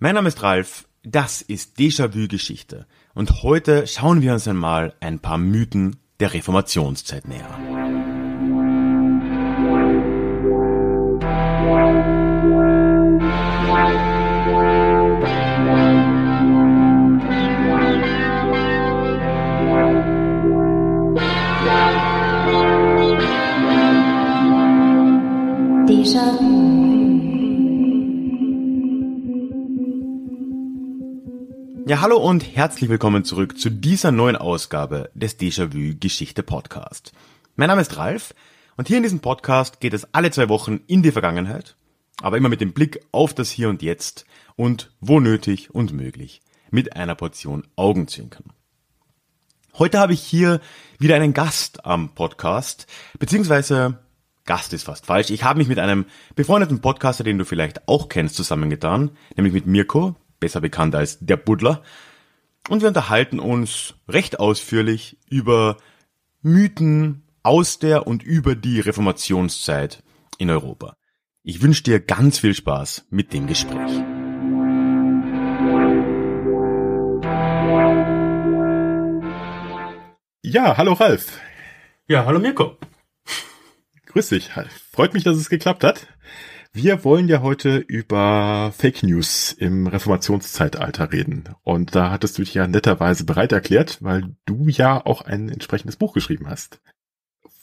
Mein Name ist Ralf, das ist Déjà-vu Geschichte und heute schauen wir uns einmal ein paar Mythen der Reformationszeit näher an. Ja, hallo und herzlich willkommen zurück zu dieser neuen Ausgabe des Déjà-vu Geschichte Podcast. Mein Name ist Ralf und hier in diesem Podcast geht es alle zwei Wochen in die Vergangenheit, aber immer mit dem Blick auf das Hier und Jetzt und wo nötig und möglich mit einer Portion Augenzwinkern. Heute habe ich hier wieder einen Gast am Podcast, beziehungsweise Gast ist fast falsch. Ich habe mich mit einem befreundeten Podcaster, den du vielleicht auch kennst, zusammengetan, nämlich mit Mirko, besser bekannt als der Buddler. Und wir unterhalten uns recht ausführlich über Mythen aus der und über die Reformationszeit in Europa. Ich wünsche dir ganz viel Spaß mit dem Gespräch. Ja, hallo Ralf. Ja, hallo Mirko. Grüß dich. Freut mich, dass es geklappt hat. Wir wollen ja heute über Fake News im Reformationszeitalter reden. Und da hattest du dich ja netterweise bereit erklärt, weil du ja auch ein entsprechendes Buch geschrieben hast.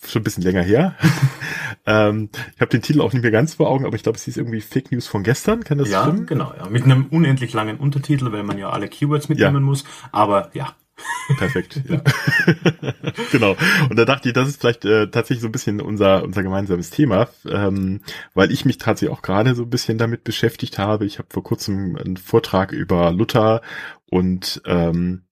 Schon ein bisschen länger her. ähm, ich habe den Titel auch nicht mehr ganz vor Augen, aber ich glaube, es hieß irgendwie Fake News von gestern. Kann das ja, stimmen? Ja, genau. Ja. Mit einem unendlich langen Untertitel, weil man ja alle Keywords mitnehmen ja. muss. Aber ja, Perfekt, ja. genau. Und da dachte ich, das ist vielleicht äh, tatsächlich so ein bisschen unser, unser gemeinsames Thema, ähm, weil ich mich tatsächlich auch gerade so ein bisschen damit beschäftigt habe. Ich habe vor kurzem einen Vortrag über Luther und ähm,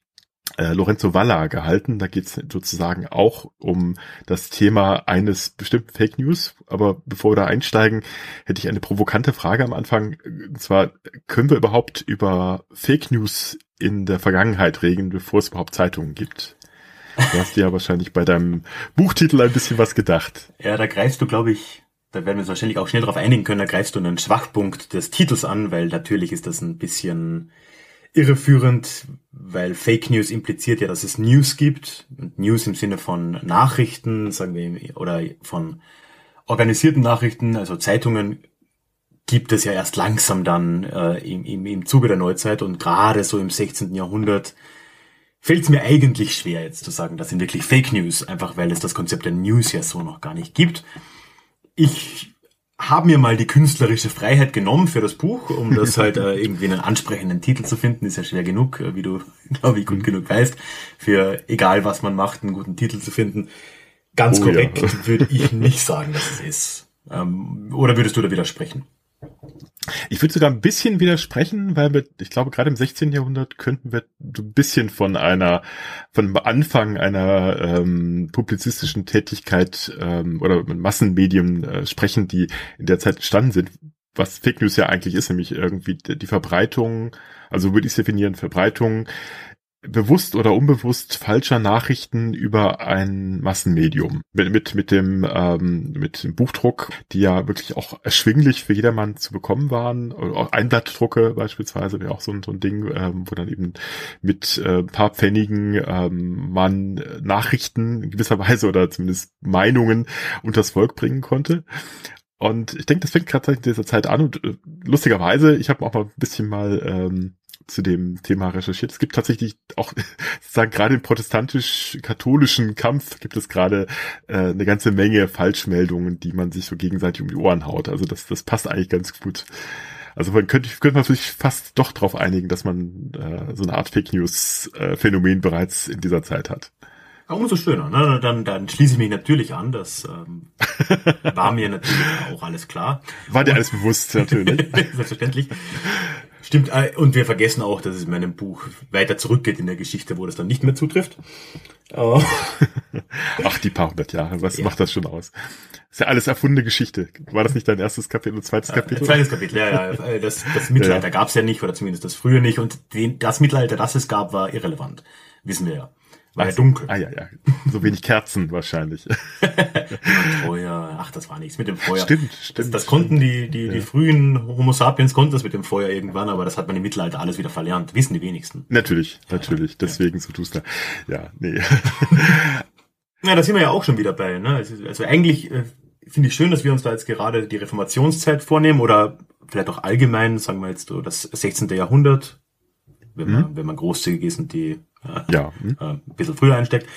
äh, Lorenzo Valla gehalten. Da geht es sozusagen auch um das Thema eines bestimmten Fake News. Aber bevor wir da einsteigen, hätte ich eine provokante Frage am Anfang. Und zwar, können wir überhaupt über Fake News in der Vergangenheit regeln, bevor es überhaupt Zeitungen gibt. Du hast dir ja wahrscheinlich bei deinem Buchtitel ein bisschen was gedacht. Ja, da greifst du, glaube ich, da werden wir uns wahrscheinlich auch schnell darauf einigen können, da greifst du einen Schwachpunkt des Titels an, weil natürlich ist das ein bisschen irreführend, weil Fake News impliziert ja, dass es News gibt. News im Sinne von Nachrichten, sagen wir, oder von organisierten Nachrichten, also Zeitungen gibt es ja erst langsam dann äh, im, im, im Zuge der Neuzeit und gerade so im 16. Jahrhundert fällt es mir eigentlich schwer jetzt zu sagen, das sind wirklich Fake News, einfach weil es das Konzept der News ja so noch gar nicht gibt. Ich habe mir mal die künstlerische Freiheit genommen für das Buch, um das halt äh, irgendwie einen ansprechenden Titel zu finden. Ist ja schwer genug, äh, wie du, glaube ich, gut genug weißt, für egal was man macht, einen guten Titel zu finden. Ganz oh, korrekt ja. würde ich nicht sagen, dass es ist. Ähm, oder würdest du da widersprechen? Ich würde sogar ein bisschen widersprechen, weil wir, ich glaube, gerade im 16. Jahrhundert könnten wir ein bisschen von einer, von Anfang einer ähm, publizistischen Tätigkeit ähm, oder Massenmedien äh, sprechen, die in der Zeit entstanden sind, was Fake News ja eigentlich ist, nämlich irgendwie die Verbreitung, also würde ich es definieren, Verbreitung bewusst oder unbewusst falscher Nachrichten über ein Massenmedium. Mit, mit, mit dem, ähm, mit dem Buchdruck, die ja wirklich auch erschwinglich für jedermann zu bekommen waren. Auch Einblattdrucke beispielsweise wäre auch so ein, so ein Ding, ähm, wo dann eben mit äh, paar Pfennigen ähm, man Nachrichten in gewisser Weise oder zumindest Meinungen unters Volk bringen konnte. Und ich denke, das fängt gerade in dieser Zeit an und äh, lustigerweise, ich habe auch mal ein bisschen mal ähm, zu dem Thema recherchiert. Es gibt tatsächlich auch, sozusagen gerade im protestantisch-katholischen Kampf gibt es gerade äh, eine ganze Menge Falschmeldungen, die man sich so gegenseitig um die Ohren haut. Also das, das passt eigentlich ganz gut. Also man könnte, könnte man sich fast doch darauf einigen, dass man äh, so eine Art Fake News äh, bereits in dieser Zeit hat. Umso schöner. Ne? Dann, dann schließe ich mich natürlich an. Das ähm, war mir natürlich auch alles klar. War dir alles bewusst, natürlich. Selbstverständlich. Stimmt, äh, und wir vergessen auch, dass es in meinem Buch weiter zurückgeht in der Geschichte, wo das dann nicht mehr zutrifft. Oh. Ach, die paar hundert Jahre, was ja. macht das schon aus? ist ja alles erfundene Geschichte. War das nicht dein erstes Kapitel und zweites Kapitel? Äh, zweites Kapitel, ja, ja. Äh, das, das Mittelalter ja, ja. gab es ja nicht, oder zumindest das frühe nicht. Und den, das Mittelalter, das es gab, war irrelevant. Wissen wir ja. War ja dunkel. Ah ja, ja. So wenig Kerzen wahrscheinlich. Feuer, ach, das war nichts mit dem Feuer. Stimmt, Das, stimmt. das konnten die, die, die Ja. frühen Homo sapiens konnten das mit dem Feuer irgendwann, aber das hat man im Mittelalter alles wieder verlernt. Wissen die wenigsten. Natürlich, natürlich. Deswegen so tust du. Ja, nee. Ja, da sind wir ja auch schon wieder bei. Ne? Also, eigentlich äh, finde ich schön, dass wir uns da jetzt gerade die Reformationszeit vornehmen oder vielleicht auch allgemein, sagen wir jetzt so das 16. Jahrhundert, wenn man, wenn man großzügig ist und die Ja. hm. äh, ein bisschen früher einsteckt,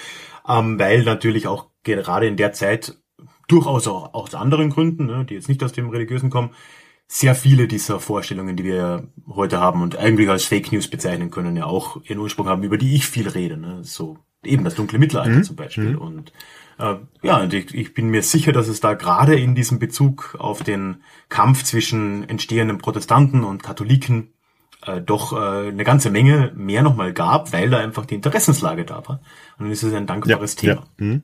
ähm, weil natürlich auch gerade in der Zeit durchaus auch aus anderen Gründen, ne, die jetzt nicht aus dem Religiösen kommen, sehr viele dieser Vorstellungen, die wir heute haben und eigentlich als Fake News bezeichnen können, ja auch ihren Ursprung haben, über die ich viel rede. Ne? So eben das dunkle Mittelalter zum Beispiel. Und äh, ja, und ich, ich bin mir sicher, dass es da gerade in diesem Bezug auf den Kampf zwischen entstehenden Protestanten und Katholiken äh, doch äh, eine ganze Menge mehr nochmal gab, weil da einfach die Interessenslage da war. Und dann ist es ein dankbares Thema. Ja. Hm.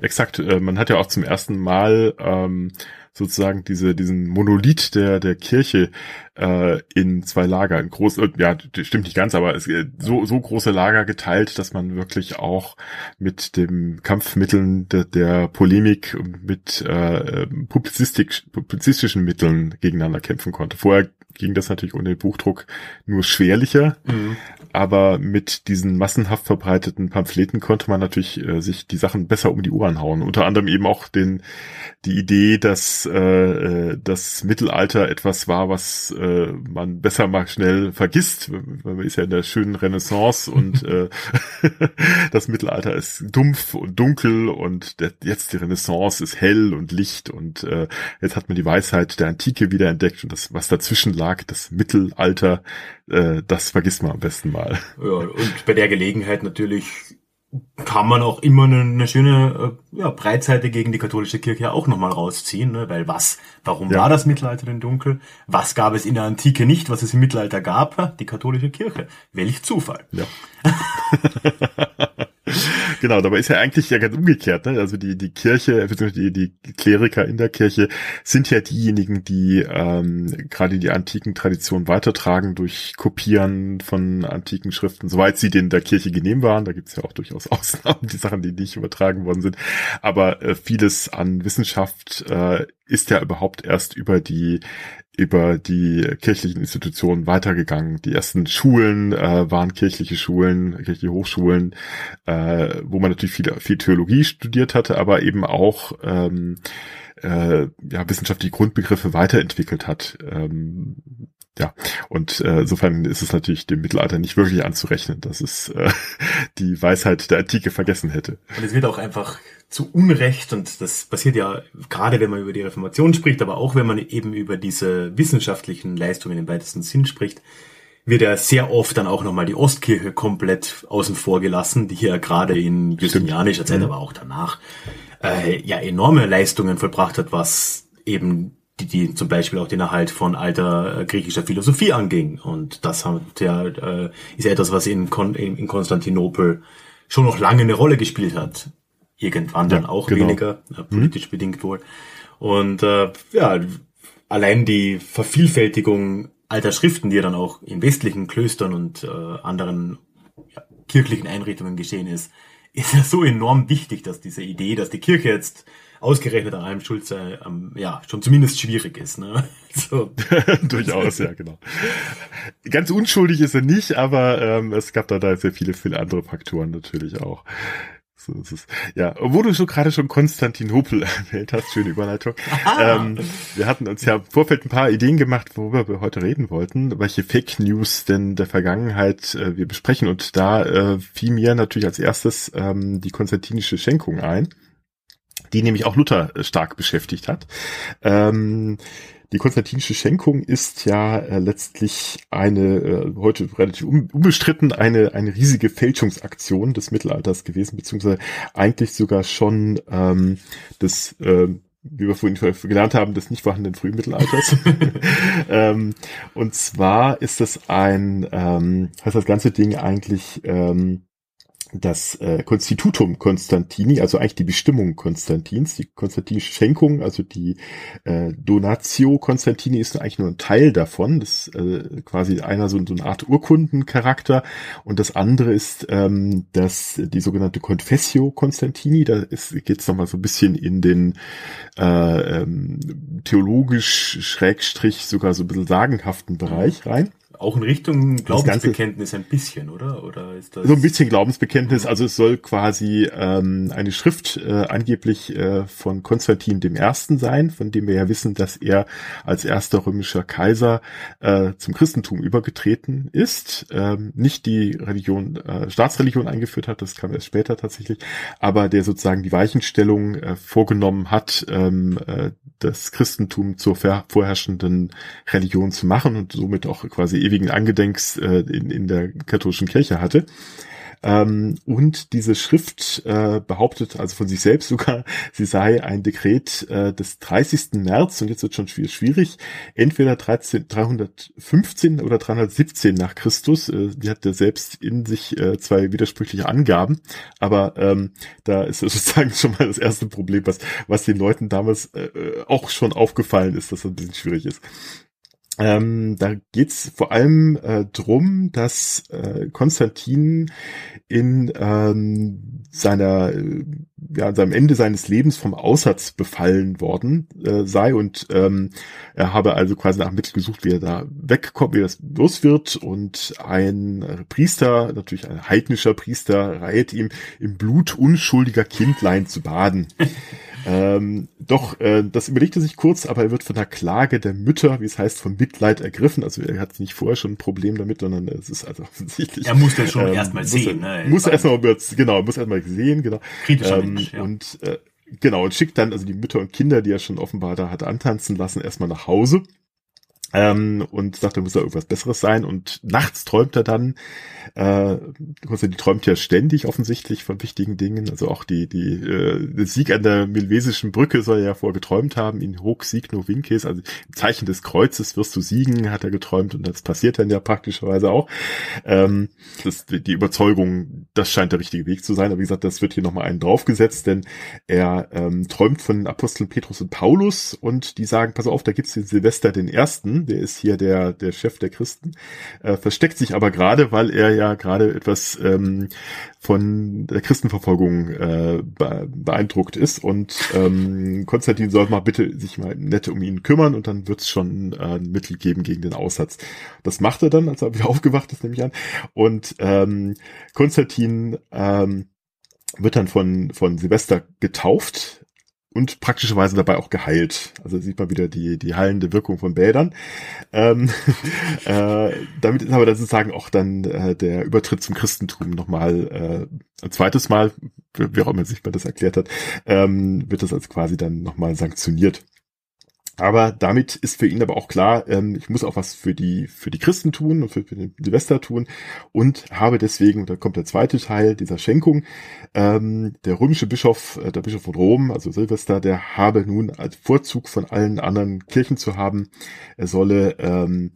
Exakt. Äh, Man hat ja auch zum ersten Mal ähm, sozusagen diese diesen Monolith der der Kirche äh, in zwei Lager, in groß, äh, ja, stimmt nicht ganz, aber es äh, so so große Lager geteilt, dass man wirklich auch mit dem Kampfmitteln der, der Polemik und mit äh, Publizistik, publizistischen Mitteln gegeneinander kämpfen konnte. Vorher ging das natürlich ohne den Buchdruck nur schwerlicher, Mhm. aber mit diesen massenhaft verbreiteten Pamphleten konnte man natürlich äh, sich die Sachen besser um die Ohren hauen. Unter anderem eben auch den die Idee, dass äh, äh, das Mittelalter etwas war, was äh, man besser mal schnell vergisst. Man ist ja in der schönen Renaissance und äh, das Mittelalter ist dumpf und dunkel und der, jetzt die Renaissance ist hell und Licht und äh, jetzt hat man die Weisheit der Antike wieder entdeckt und das, was dazwischen lag, das Mittelalter, äh, das vergisst man am besten mal. Ja, und bei der Gelegenheit natürlich kann man auch immer eine, eine schöne äh, ja, Breitseite gegen die katholische Kirche auch nochmal rausziehen, ne? weil was, warum Ja. war das Mittelalter denn dunkel? Was gab es in der Antike nicht, was es im Mittelalter gab? Die katholische Kirche. Welch Zufall. Ja. genau, dabei ist ja eigentlich ja ganz umgekehrt, ne? Also die, die Kirche, beziehungsweise die, die Kleriker in der Kirche sind ja diejenigen, die ähm, gerade die antiken Traditionen weitertragen durch Kopieren von antiken Schriften, soweit sie denen der Kirche genehm waren. Da gibt's ja auch durchaus Ausnahmen, die Sachen, die nicht übertragen worden sind. Aber äh, vieles an Wissenschaft äh, ist ja überhaupt erst über die über die kirchlichen Institutionen weitergegangen. Die ersten Schulen äh, waren kirchliche Schulen, kirchliche Hochschulen, äh, wo man natürlich viel, viel Theologie studiert hatte, aber eben auch ähm, äh, ja, wissenschaftliche Grundbegriffe weiterentwickelt hat. Ähm, ja, und äh, insofern ist es natürlich dem Mittelalter nicht wirklich anzurechnen, dass es äh, die Weisheit der Antike vergessen hätte. Und es wird auch einfach zu Unrecht, und das passiert ja gerade, wenn man über die Reformation spricht, aber auch wenn man eben über diese wissenschaftlichen Leistungen im weitesten Sinn spricht, wird ja sehr oft dann auch nochmal die Ostkirche komplett außen vor gelassen, die ja gerade in justinianischer Zeit, Mhm. aber auch danach, äh, ja enorme Leistungen vollbracht hat, was eben die, die zum Beispiel auch den Erhalt von alter äh, griechischer Philosophie anging. Und das hat ja, äh, ist ja etwas, was in, Kon in, in Konstantinopel schon noch lange eine Rolle gespielt hat. Irgendwann dann Ja, auch genau. weniger, äh, politisch bedingt wohl. Und äh, ja, allein die Vervielfältigung alter Schriften, die ja dann auch in westlichen Klöstern und äh, anderen ja, kirchlichen Einrichtungen geschehen ist, ist ja so enorm wichtig, dass diese Idee, dass die Kirche jetzt ausgerechnet an allem schuld sei, ähm, ja, schon zumindest schwierig ist. Ne? So, Durchaus, ja, genau. Ganz unschuldig ist er nicht, aber ähm, es gab da, da sehr viele, viele andere Faktoren natürlich auch. So ist es. Ja, obwohl du so gerade schon Konstantinopel erwähnt hast, schöne Überleitung. ähm, wir hatten uns ja im Vorfeld ein paar Ideen gemacht, worüber wir heute reden wollten, welche Fake News denn der Vergangenheit äh, wir besprechen. Und da äh, fiel mir natürlich als erstes ähm, die konstantinische Schenkung ein, die nämlich auch Luther äh, stark beschäftigt hat. Ähm, die konstantinische Schenkung ist ja äh, letztlich eine, äh, heute relativ un unbestritten, eine, eine riesige Fälschungsaktion des Mittelalters gewesen, beziehungsweise eigentlich sogar schon ähm, des, äh, wie wir vorhin gelernt haben, des nicht vorhandenen frühen Mittelalters. ähm, und zwar ist das ein, ähm, heißt das ganze Ding eigentlich ähm, das äh, Constitutum Constantini, also eigentlich die Bestimmung Konstantins, die konstantinische Schenkung, also die äh, Donatio Constantini ist eigentlich nur ein Teil davon. Das ist äh, quasi einer so, so eine Art Urkundencharakter und das andere ist ähm, das die sogenannte Confessio Constantini. Da geht es nochmal so ein bisschen in den äh, ähm, theologisch Schrägstrich sogar so ein bisschen sagenhaften Bereich rein. Auch in Richtung Glaubensbekenntnis ein bisschen, oder? Oder ist das so ein bisschen Glaubensbekenntnis. Also es soll quasi ähm, eine Schrift äh, angeblich äh, von Konstantin dem Ersten sein, von dem wir ja wissen, dass er als erster römischer Kaiser äh, zum Christentum übergetreten ist. Ähm, nicht die Religion, äh, Staatsreligion eingeführt hat, das kam erst später tatsächlich, aber der sozusagen die Weichenstellung äh, vorgenommen hat, ähm, äh, das Christentum zur vorherrschenden Religion zu machen und somit auch quasi ewigen Angedenks äh, in, in der katholischen Kirche hatte. Ähm, und diese Schrift äh, behauptet also von sich selbst sogar, sie sei ein Dekret äh, des 30. März, und jetzt wird schon schwierig, entweder 13, 315 oder 317 nach Christus. Äh, die hat ja selbst in sich äh, zwei widersprüchliche Angaben, aber ähm, da ist sozusagen schon mal das erste Problem, was, was den Leuten damals äh, auch schon aufgefallen ist, dass das ein bisschen schwierig ist. Ähm, da geht's vor allem äh, drum, dass äh, Konstantin in ähm, seiner, äh, ja, seinem Ende seines Lebens vom Aussatz befallen worden äh, sei und ähm, er habe also quasi nach Mittel gesucht, wie er da wegkommt, wie er das los wird und ein Priester, natürlich ein heidnischer Priester, reiht ihm im Blut unschuldiger Kindlein zu baden. Ähm, doch, äh, das überlegt er sich kurz, aber er wird von der Klage der Mütter, wie es heißt, von Mitleid ergriffen. Also er hat nicht vorher schon ein Problem damit, sondern es ist also offensichtlich. Er muss das schon ähm, erstmal sehen, er, ne? Muss er erstmal, genau, muss erstmal sehen, genau. Kritischer ähm, Mensch, ja. Und äh, genau, und schickt dann also die Mütter und Kinder, die er schon offenbar da hat antanzen lassen, erstmal nach Hause. Ähm, und sagt, da muss da irgendwas Besseres sein. Und nachts träumt er dann, äh, die träumt ja ständig offensichtlich von wichtigen Dingen. Also auch die, die, äh, der Sieg an der Milvesischen Brücke soll er ja vorher geträumt haben, in hoc signo vinces, also im Zeichen des Kreuzes wirst du siegen, hat er geträumt und das passiert dann ja praktischerweise auch. Ähm, das, die Überzeugung, das scheint der richtige Weg zu sein. Aber wie gesagt, das wird hier nochmal einen draufgesetzt, denn er ähm, träumt von Aposteln Petrus und Paulus und die sagen, pass auf, da gibt's den Silvester den Ersten, der ist hier der, der Chef der Christen, äh, versteckt sich aber gerade, weil er ja gerade etwas ähm, von der Christenverfolgung äh, beeindruckt ist und ähm, Konstantin soll mal bitte sich mal nett um ihn kümmern und dann wird es schon äh, ein Mittel geben gegen den Aussatz. Das macht er dann, als er wieder aufgewacht ist, nehme ich an. Und ähm, Konstantin ähm, wird dann von, von Silvester getauft und praktischerweise dabei auch geheilt. Also sieht man wieder die, die heilende Wirkung von Bädern. Ähm, äh, damit ist aber dann sozusagen auch dann äh, der Übertritt zum Christentum nochmal äh, ein zweites Mal, wie auch immer sich man das erklärt hat, ähm, wird das als quasi dann nochmal sanktioniert. Aber damit ist für ihn aber auch klar, ähm, ich muss auch was für die, für die Christen tun und für, für den Silvester tun und habe deswegen, da kommt der zweite Teil dieser Schenkung, ähm, der römische Bischof, äh, der Bischof von Rom, also Silvester, der habe nun als Vorzug von allen anderen Kirchen zu haben, er solle ähm,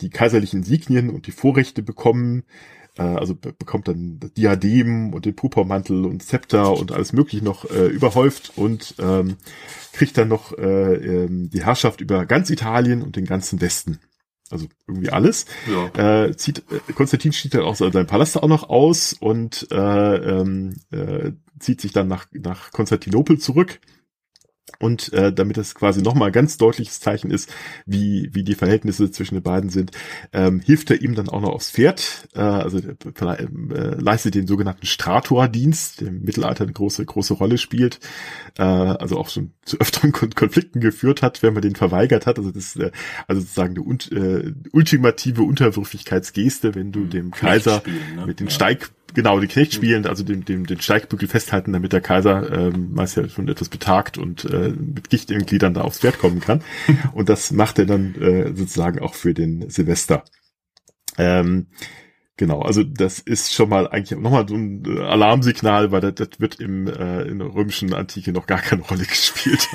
die kaiserlichen Insignien und die Vorrechte bekommen, also bekommt dann Diadem und den Purpurmantel und Zepter und alles mögliche noch äh, überhäuft und ähm, kriegt dann noch äh, ähm, die Herrschaft über ganz Italien und den ganzen Westen. Also irgendwie alles. Ja. Äh, zieht, äh, Konstantin zieht dann auch seinen Palast auch noch aus und äh, ähm, äh, zieht sich dann nach, nach Konstantinopel zurück und äh, damit das quasi nochmal ganz deutliches Zeichen ist, wie, wie die Verhältnisse zwischen den beiden sind, ähm, hilft er ihm dann auch noch aufs Pferd, äh, also äh, äh, leistet den sogenannten Stratordienst, der im Mittelalter eine große, große Rolle spielt, äh, also auch schon zu öfteren Kon Konflikten geführt hat, wenn man den verweigert hat. Also das äh, also sozusagen eine äh, ultimative Unterwürfigkeitsgeste, wenn du hm, dem Kaiser ne? mit den ja. Steig genau, die Knecht spielen, also den, den, den Steigbügel festhalten, damit der Kaiser ähm, meist ja schon etwas betagt und äh, mit Gicht in Gliedern da aufs Pferd kommen kann. und das macht er dann äh, sozusagen auch für den Silvester. Ähm, Genau, also das ist schon mal eigentlich nochmal so ein äh, Alarmsignal, weil das, das wird im, äh, in der römischen Antike noch gar keine Rolle gespielt.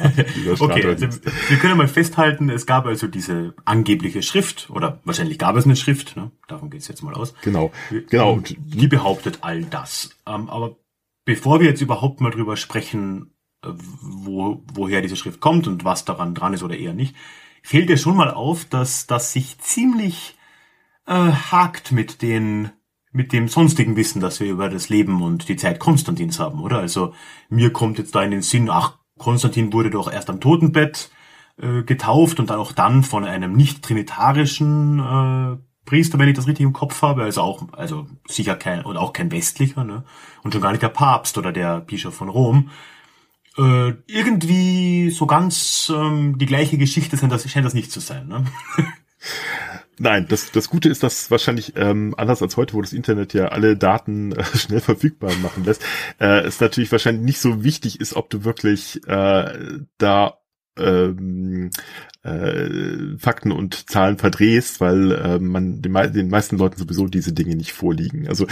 okay, also wir können mal festhalten, es gab also diese angebliche Schrift, oder wahrscheinlich gab es eine Schrift, ne? da davon geht es jetzt mal aus. Genau, genau. Und die behauptet all das. Ähm, aber bevor wir jetzt überhaupt mal drüber sprechen, äh, wo, woher diese Schrift kommt und was daran dran ist oder eher nicht, fällt dir schon mal auf, dass das sich ziemlich äh, hakt mit den mit dem sonstigen Wissen, das wir über das Leben und die Zeit Konstantins haben, oder? Also mir kommt jetzt da in den Sinn, ach, Konstantin wurde doch erst am Totenbett äh, getauft und dann auch dann von einem nicht trinitarischen äh, Priester, wenn ich das richtig im Kopf habe, also auch, also sicher kein, und auch kein westlicher, ne? Und schon gar nicht der Papst oder der Bischof von Rom. Äh, irgendwie so ganz ähm, die gleiche Geschichte scheint das, scheint das nicht zu sein, ne? Nein, das, das Gute ist, dass wahrscheinlich ähm, anders als heute, wo das Internet ja alle Daten äh, schnell verfügbar machen lässt, äh, es natürlich wahrscheinlich nicht so wichtig ist, ob du wirklich äh, da ähm, äh, Fakten und Zahlen verdrehst, weil äh, man den, den meisten Leuten sowieso diese Dinge nicht vorliegen. Also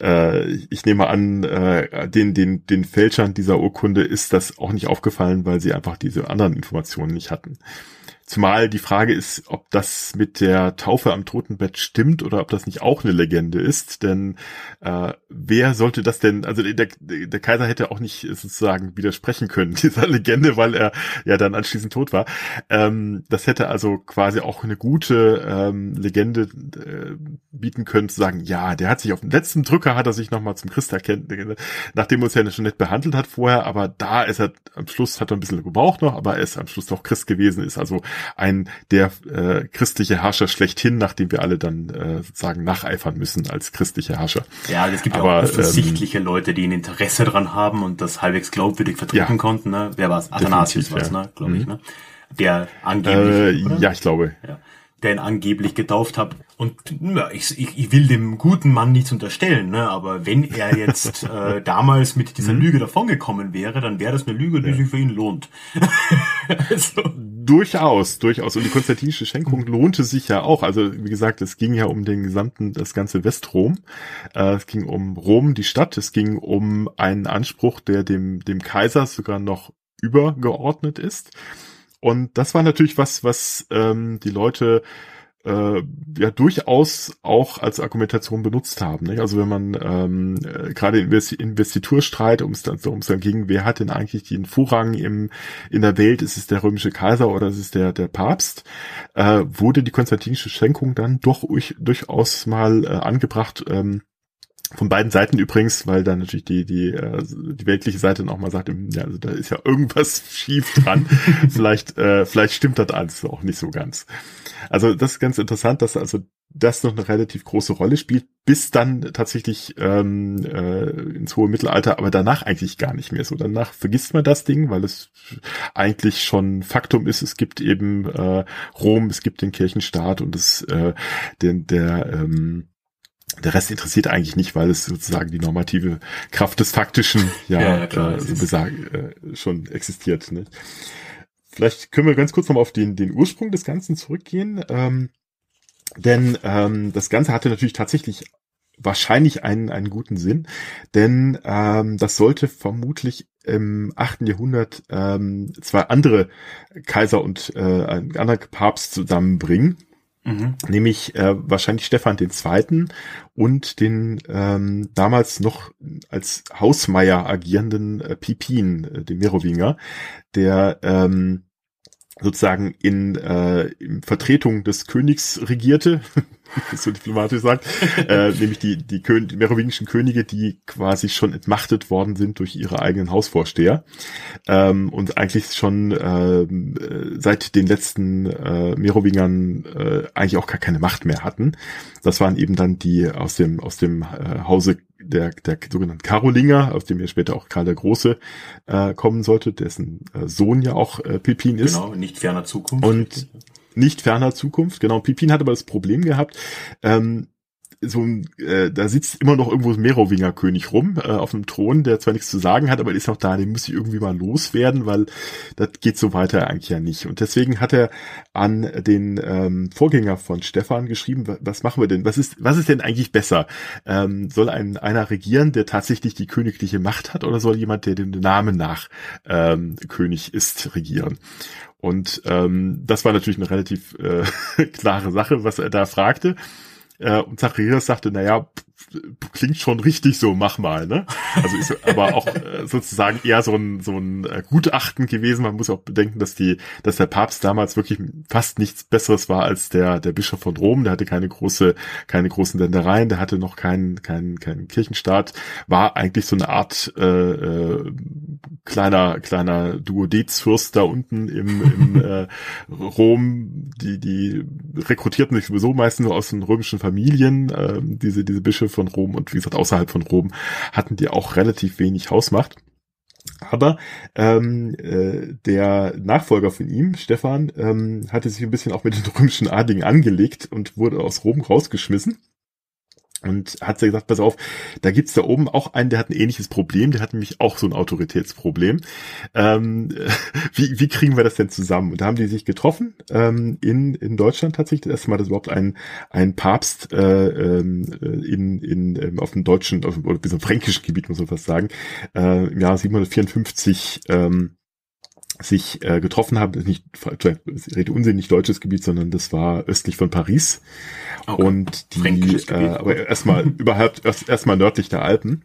äh, ich nehme an, äh, den, den, den Fälschern dieser Urkunde ist das auch nicht aufgefallen, weil sie einfach diese anderen Informationen nicht hatten. Zumal die Frage ist, ob das mit der Taufe am Totenbett stimmt oder ob das nicht auch eine Legende ist. Denn äh, wer sollte das denn, also der, der Kaiser hätte auch nicht sozusagen widersprechen können, dieser Legende, weil er ja dann anschließend tot war. Ähm, das hätte also quasi auch eine gute ähm, Legende äh, bieten können, zu sagen, ja, der hat sich auf dem letzten Drücker, hat er sich nochmal zum Christ erkennt, nachdem er uns ja schon nett behandelt hat vorher, aber da ist er am Schluss, hat er ein bisschen gebraucht noch, aber er ist am Schluss doch Christ gewesen, ist also ein der äh, christliche Herrscher schlechthin, nachdem wir alle dann äh, sozusagen nacheifern müssen als christliche Herrscher. Ja, es gibt Aber, ja auch offensichtliche ähm, Leute, die ein Interesse dran haben und das halbwegs glaubwürdig vertreten ja, konnten. Ne? Wer war es? Athanasius war es, ja. ne? glaube ich. Mhm. Ne? Der angeblich. Äh, ja, ich glaube. Ja der ihn angeblich getauft hat. Und ja, ich, ich, ich will dem guten Mann nichts unterstellen, ne? aber wenn er jetzt äh, damals mit dieser mhm. Lüge davongekommen wäre, dann wäre das eine Lüge, die ja. sich für ihn lohnt. also. Durchaus, durchaus. Und die konstantinische Schenkung lohnte sich ja auch. Also wie gesagt, es ging ja um den gesamten, das ganze Westrom. Äh, es ging um Rom, die Stadt. Es ging um einen Anspruch, der dem, dem Kaiser sogar noch übergeordnet ist. Und das war natürlich was, was ähm, die Leute äh, ja durchaus auch als Argumentation benutzt haben. Nicht? Also wenn man ähm, äh, gerade Investi Investiturstreit, um es dann, um es dann ging, wer hat denn eigentlich den Vorrang im in der Welt? Ist es der römische Kaiser oder ist es der der Papst? Äh, wurde die konstantinische Schenkung dann doch durchaus mal äh, angebracht. Ähm, von beiden Seiten übrigens, weil dann natürlich die, die, äh, die weltliche Seite noch mal sagt, ja, also da ist ja irgendwas schief dran. vielleicht, äh, vielleicht stimmt das alles auch nicht so ganz. Also das ist ganz interessant, dass also das noch eine relativ große Rolle spielt, bis dann tatsächlich ähm, äh, ins hohe Mittelalter, aber danach eigentlich gar nicht mehr so. Danach vergisst man das Ding, weil es eigentlich schon Faktum ist. Es gibt eben äh, Rom, es gibt den Kirchenstaat und es äh, den der ähm, der Rest interessiert eigentlich nicht, weil es sozusagen die normative Kraft des Faktischen ja, ja klar, äh, so besag, äh, schon existiert. Ne? Vielleicht können wir ganz kurz nochmal auf den, den Ursprung des Ganzen zurückgehen. Ähm, denn ähm, das Ganze hatte natürlich tatsächlich wahrscheinlich einen, einen guten Sinn, denn ähm, das sollte vermutlich im achten Jahrhundert ähm, zwei andere Kaiser und äh, einen anderen Papst zusammenbringen. Mhm. Nämlich äh, wahrscheinlich Stefan den Zweiten und den ähm, damals noch als Hausmeier agierenden äh, Pipin, äh, den Merowinger, der ähm, sozusagen in, äh, in Vertretung des Königs regierte, so diplomatisch sagt, äh, nämlich die, die, Kön die merowingischen Könige, die quasi schon entmachtet worden sind durch ihre eigenen Hausvorsteher ähm, und eigentlich schon ähm, äh, seit den letzten äh, Merowingern äh, eigentlich auch gar keine Macht mehr hatten. Das waren eben dann die aus dem aus dem äh, Hause der, der sogenannten Karolinger, aus dem ja später auch Karl der Große äh, kommen sollte, dessen äh, Sohn ja auch äh, Pippin ist. Genau, nicht ferner Zukunft. Und nicht ferner Zukunft, genau. Pippin hat aber das Problem gehabt, ähm, so ein, äh, da sitzt immer noch irgendwo ein Merowinger König rum äh, auf einem Thron, der zwar nichts zu sagen hat, aber ist noch da, den muss ich irgendwie mal loswerden, weil das geht so weiter eigentlich ja nicht. Und deswegen hat er an den ähm, Vorgänger von Stefan geschrieben, was machen wir denn? Was ist, was ist denn eigentlich besser? Ähm, soll ein einer regieren, der tatsächlich die königliche Macht hat, oder soll jemand, der dem Namen nach ähm, König ist, regieren? Und ähm, das war natürlich eine relativ äh, klare Sache, was er da fragte. Äh, und Zacharias sagte, naja, klingt schon richtig so, mach mal, ne? Also ist aber auch äh, sozusagen eher so ein so ein äh, Gutachten gewesen. Man muss auch bedenken, dass die, dass der Papst damals wirklich fast nichts Besseres war als der der Bischof von Rom. Der hatte keine große, keine großen Ländereien, der hatte noch keinen keinen keinen Kirchenstaat, war eigentlich so eine Art äh, äh, kleiner kleiner Duodezfürst da unten im, im äh, Rom. Die die rekrutierten sich sowieso meistens nur aus den römischen Familien, äh, diese diese Bischöfe von Rom und wie gesagt außerhalb von Rom hatten die auch relativ wenig Hausmacht. Aber ähm, äh, der Nachfolger von ihm, Stefan, ähm, hatte sich ein bisschen auch mit den römischen Adligen angelegt und wurde aus Rom rausgeschmissen und hat sie gesagt, pass auf, da gibt's da oben auch einen, der hat ein ähnliches Problem, der hat nämlich auch so ein Autoritätsproblem. Ähm, wie, wie kriegen wir das denn zusammen? Und da haben die sich getroffen ähm, in, in Deutschland tatsächlich, das erste Mal, dass überhaupt ein, ein Papst äh, ähm, in, in, ähm, auf dem deutschen, auf, oder diesem fränkischen Gebiet, muss man fast sagen, äh, im Jahr 754 ähm, sich äh, getroffen haben, nicht, ich rede Unsinn, nicht deutsches Gebiet, sondern das war östlich von Paris. Okay. Und die, äh, aber erstmal überhaupt erst erstmal nördlich der Alpen.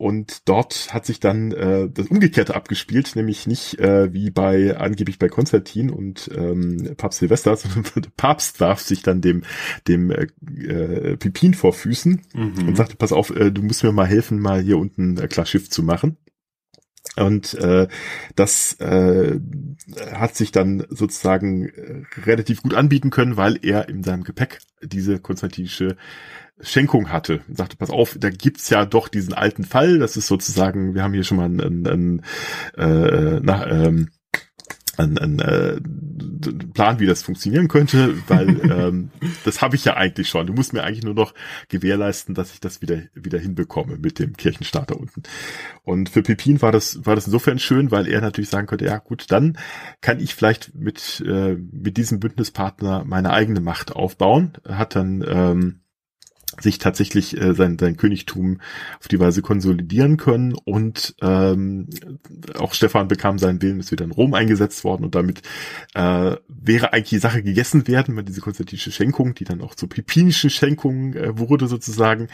Und dort hat sich dann äh, das Umgekehrte abgespielt, nämlich nicht äh, wie bei angeblich bei Konstantin und ähm, Papst Silvester, sondern der Papst warf sich dann dem dem äh, äh, Pipin vor Füßen mhm. und sagte: Pass auf, äh, du musst mir mal helfen, mal hier unten ein klar Schiff zu machen. Und äh, das äh, hat sich dann sozusagen äh, relativ gut anbieten können, weil er in seinem Gepäck diese konstantinische Schenkung hatte. Und sagte, pass auf, da gibt's ja doch diesen alten Fall. Das ist sozusagen, wir haben hier schon mal einen, einen, einen äh, nach, ähm, einen, einen äh, Plan, wie das funktionieren könnte, weil ähm, das habe ich ja eigentlich schon. Du musst mir eigentlich nur noch gewährleisten, dass ich das wieder wieder hinbekomme mit dem Kirchenstarter unten. Und für Pepin war das war das insofern schön, weil er natürlich sagen könnte, ja gut, dann kann ich vielleicht mit äh, mit diesem Bündnispartner meine eigene Macht aufbauen. Hat dann ähm, sich tatsächlich äh, sein, sein Königtum auf die Weise konsolidieren können. Und ähm, auch Stefan bekam seinen Willen, ist wieder in Rom eingesetzt worden. Und damit äh, wäre eigentlich die Sache gegessen werden, wenn diese konstantinische Schenkung, die dann auch zur pipinischen Schenkung äh, wurde sozusagen,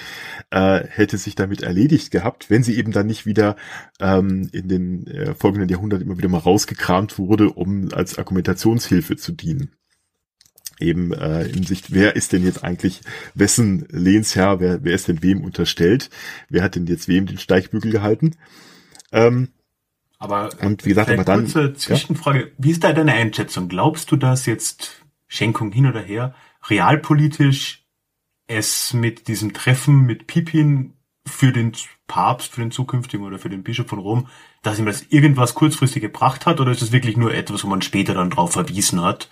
äh, hätte sich damit erledigt gehabt, wenn sie eben dann nicht wieder ähm, in den äh, folgenden Jahrhunderten immer wieder mal rausgekramt wurde, um als Argumentationshilfe zu dienen eben äh, in Sicht, wer ist denn jetzt eigentlich wessen Lehnsherr, wer, wer ist denn wem unterstellt, wer hat denn jetzt wem den Steigbügel gehalten. Ähm, aber und wie gesagt, aber dann kurze Zwischenfrage, ja? wie ist da deine Einschätzung? Glaubst du, dass jetzt Schenkung hin oder her realpolitisch es mit diesem Treffen mit Pipin für den Papst, für den zukünftigen oder für den Bischof von Rom, dass ihm das irgendwas kurzfristig gebracht hat oder ist es wirklich nur etwas, wo man später dann drauf verwiesen hat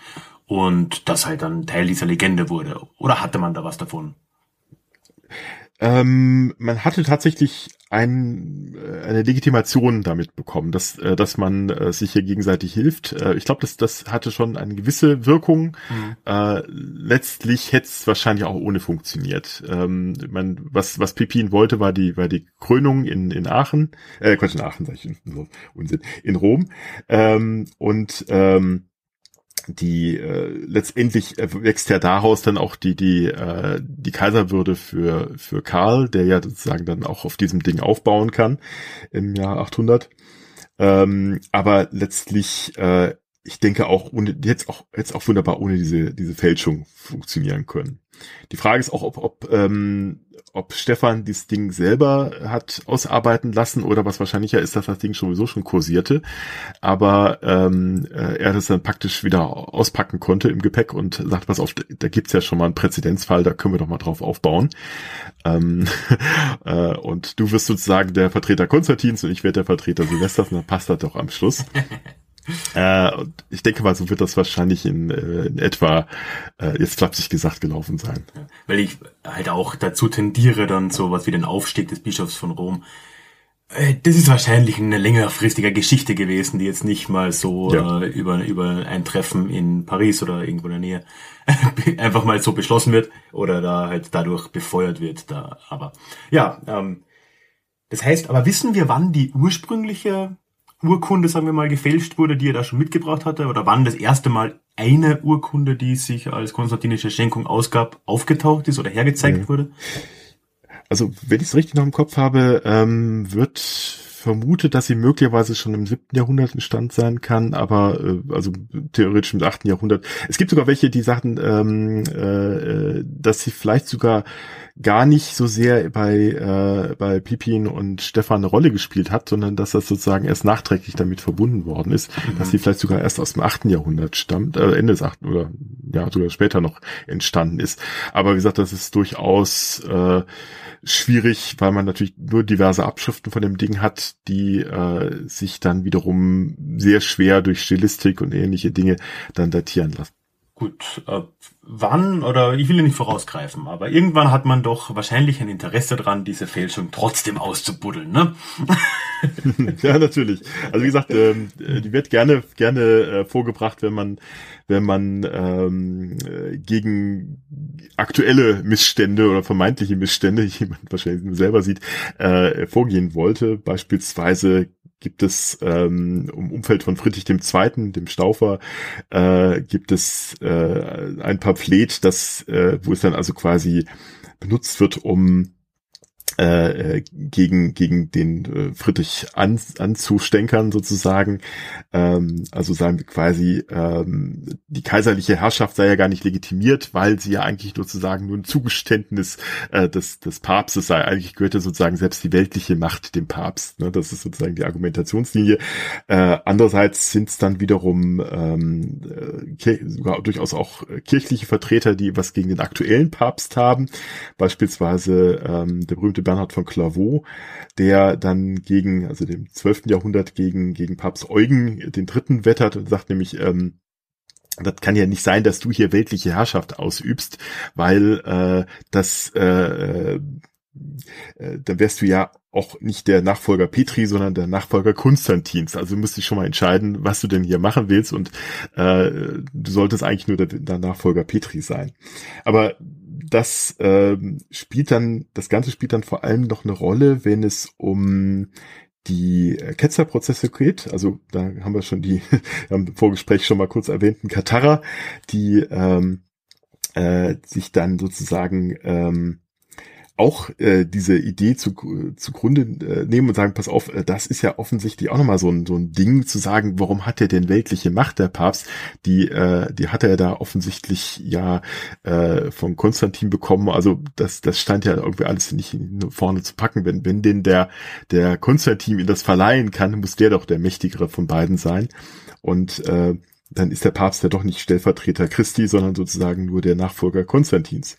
und das halt dann Teil dieser Legende wurde. Oder hatte man da was davon? Ähm, man hatte tatsächlich ein, äh, eine Legitimation damit bekommen, dass, äh, dass man äh, sich hier gegenseitig hilft. Ich glaube, das, das hatte schon eine gewisse Wirkung. Mhm. Äh, letztlich hätte es wahrscheinlich auch ohne funktioniert. Ähm, man, was, was Pepin wollte, war die, war die Krönung in, in Aachen, äh, Quatsch, in Aachen, sag ich, so Unsinn, in Rom. Ähm, und ähm, die äh, letztendlich wächst ja daraus dann auch die die äh, die Kaiserwürde für für Karl, der ja sozusagen dann auch auf diesem Ding aufbauen kann im Jahr 800. Ähm, aber letztlich, äh, ich denke auch ohne jetzt auch jetzt auch wunderbar ohne diese diese Fälschung funktionieren können. Die Frage ist auch, ob, ob, ähm, ob Stefan dieses Ding selber hat ausarbeiten lassen oder was wahrscheinlicher ist, dass das Ding sowieso schon kursierte, aber ähm, äh, er das dann praktisch wieder auspacken konnte im Gepäck und sagt, was auf, da gibt's ja schon mal einen Präzedenzfall, da können wir doch mal drauf aufbauen. Ähm, äh, und du wirst sozusagen der Vertreter Konstantins und ich werde der Vertreter Silvesters und dann passt das doch am Schluss. Äh, ich denke mal, so wird das wahrscheinlich in, äh, in etwa äh, jetzt flapsig gesagt gelaufen sein. Weil ich halt auch dazu tendiere, dann sowas wie den Aufstieg des Bischofs von Rom. Äh, das ist wahrscheinlich eine längerfristige Geschichte gewesen, die jetzt nicht mal so ja. äh, über, über ein Treffen in Paris oder irgendwo in der Nähe einfach mal so beschlossen wird oder da halt dadurch befeuert wird. Da. Aber ja, ähm, das heißt, aber wissen wir, wann die ursprüngliche Urkunde, sagen wir mal, gefälscht wurde, die er da schon mitgebracht hatte? Oder wann das erste Mal eine Urkunde, die sich als konstantinische Schenkung ausgab, aufgetaucht ist oder hergezeigt mhm. wurde? Also, wenn ich es richtig noch im Kopf habe, ähm, wird vermutet, dass sie möglicherweise schon im siebten Jahrhundert entstand sein kann, aber äh, also theoretisch im achten Jahrhundert. Es gibt sogar welche, die sagten, ähm, äh, dass sie vielleicht sogar gar nicht so sehr bei, äh, bei Pipin und Stefan eine Rolle gespielt hat, sondern dass das sozusagen erst nachträglich damit verbunden worden ist, mhm. dass sie vielleicht sogar erst aus dem achten Jahrhundert stammt, äh, Ende des achten oder ja sogar später noch entstanden ist. Aber wie gesagt, das ist durchaus äh, schwierig, weil man natürlich nur diverse Abschriften von dem Ding hat, die äh, sich dann wiederum sehr schwer durch Stilistik und ähnliche Dinge dann datieren lassen. Gut, äh, wann oder ich will ja nicht vorausgreifen, aber irgendwann hat man doch wahrscheinlich ein Interesse dran, diese Fälschung trotzdem auszubuddeln, ne? ja, natürlich. Also wie gesagt, ähm, die wird gerne gerne äh, vorgebracht, wenn man wenn man ähm, gegen aktuelle Missstände oder vermeintliche Missstände, die man wahrscheinlich selber sieht, äh, vorgehen wollte. Beispielsweise gibt es ähm, im Umfeld von Friedrich II., dem Staufer, äh, gibt es äh, ein Pamphlet, das, äh, wo es dann also quasi benutzt wird, um äh, gegen gegen den äh, Friedrich an, anzustänkern sozusagen. Ähm, also sagen wir quasi, ähm, die kaiserliche Herrschaft sei ja gar nicht legitimiert, weil sie ja eigentlich sozusagen nur ein Zugeständnis äh, des, des Papstes sei. Eigentlich gehörte sozusagen selbst die weltliche Macht dem Papst. Ne? Das ist sozusagen die Argumentationslinie. Äh, andererseits sind es dann wiederum ähm, äh, sogar durchaus auch kirchliche Vertreter, die was gegen den aktuellen Papst haben. Beispielsweise ähm, der berühmte Bernhard von Clairvaux, der dann gegen, also dem 12. Jahrhundert gegen, gegen Papst Eugen den Dritten wettert und sagt nämlich, ähm, das kann ja nicht sein, dass du hier weltliche Herrschaft ausübst, weil äh, das äh, äh, dann wärst du ja auch nicht der Nachfolger Petri, sondern der Nachfolger Konstantins. Also musst du schon mal entscheiden, was du denn hier machen willst und äh, du solltest eigentlich nur der, der Nachfolger Petri sein. Aber das äh, spielt dann, das Ganze spielt dann vor allem noch eine Rolle, wenn es um die Ketzerprozesse geht. Also da haben wir schon die, im Vorgespräch schon mal kurz erwähnten Katara, die ähm, äh, sich dann sozusagen ähm, auch äh, diese Idee zu, zugrunde äh, nehmen und sagen, pass auf, äh, das ist ja offensichtlich auch nochmal so ein, so ein Ding zu sagen, warum hat er denn weltliche Macht, der Papst? Die, äh, die hat er da offensichtlich ja äh, von Konstantin bekommen. Also das, das stand ja irgendwie alles nicht vorne zu packen. Wenn, wenn denn der, der Konstantin ihn das verleihen kann, muss der doch der mächtigere von beiden sein. Und äh, dann ist der Papst ja doch nicht Stellvertreter Christi, sondern sozusagen nur der Nachfolger Konstantins.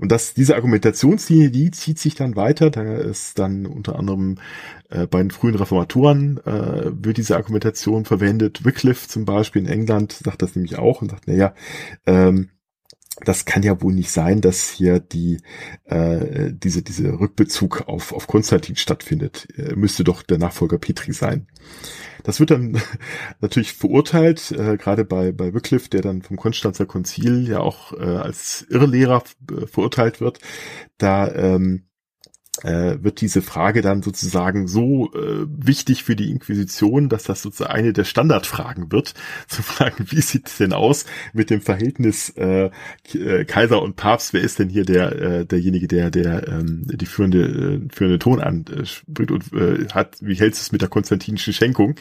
Und das, diese Argumentationslinie, die zieht sich dann weiter. Da ist dann unter anderem äh, bei den frühen Reformatoren äh, wird diese Argumentation verwendet. Wycliffe zum Beispiel in England sagt das nämlich auch und sagt, na ja, ähm, das kann ja wohl nicht sein, dass hier die äh, diese diese Rückbezug auf auf Konstantin stattfindet. Er müsste doch der Nachfolger Petri sein. Das wird dann natürlich verurteilt, äh, gerade bei, bei Wycliffe, der dann vom Konstanzer Konzil ja auch äh, als Irrlehrer äh, verurteilt wird. Da ähm, äh, wird diese Frage dann sozusagen so äh, wichtig für die Inquisition, dass das sozusagen eine der Standardfragen wird, zu fragen, wie sieht es denn aus mit dem Verhältnis äh, äh, Kaiser und Papst? Wer ist denn hier der äh, derjenige, der der ähm, die führende äh, führende Ton anspricht und äh, hat? Wie hältst du es mit der konstantinischen Schenkung?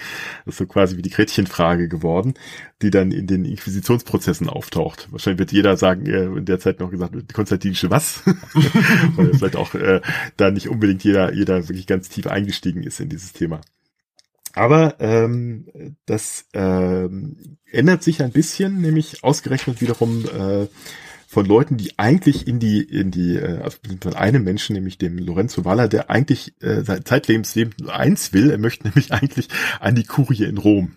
Das ist so quasi wie die Gretchenfrage geworden, die dann in den Inquisitionsprozessen auftaucht. Wahrscheinlich wird jeder sagen, äh, in der Zeit noch gesagt, konstantinische was? Weil vielleicht auch äh, da nicht unbedingt jeder, jeder wirklich ganz tief eingestiegen ist in dieses Thema. Aber ähm, das ähm, ändert sich ein bisschen, nämlich ausgerechnet wiederum äh, von Leuten, die eigentlich in die, in die, äh, also von einem Menschen, nämlich dem Lorenzo Valla, der eigentlich äh, sein Zeitlebens eins will, er möchte nämlich eigentlich an die Kurie in Rom.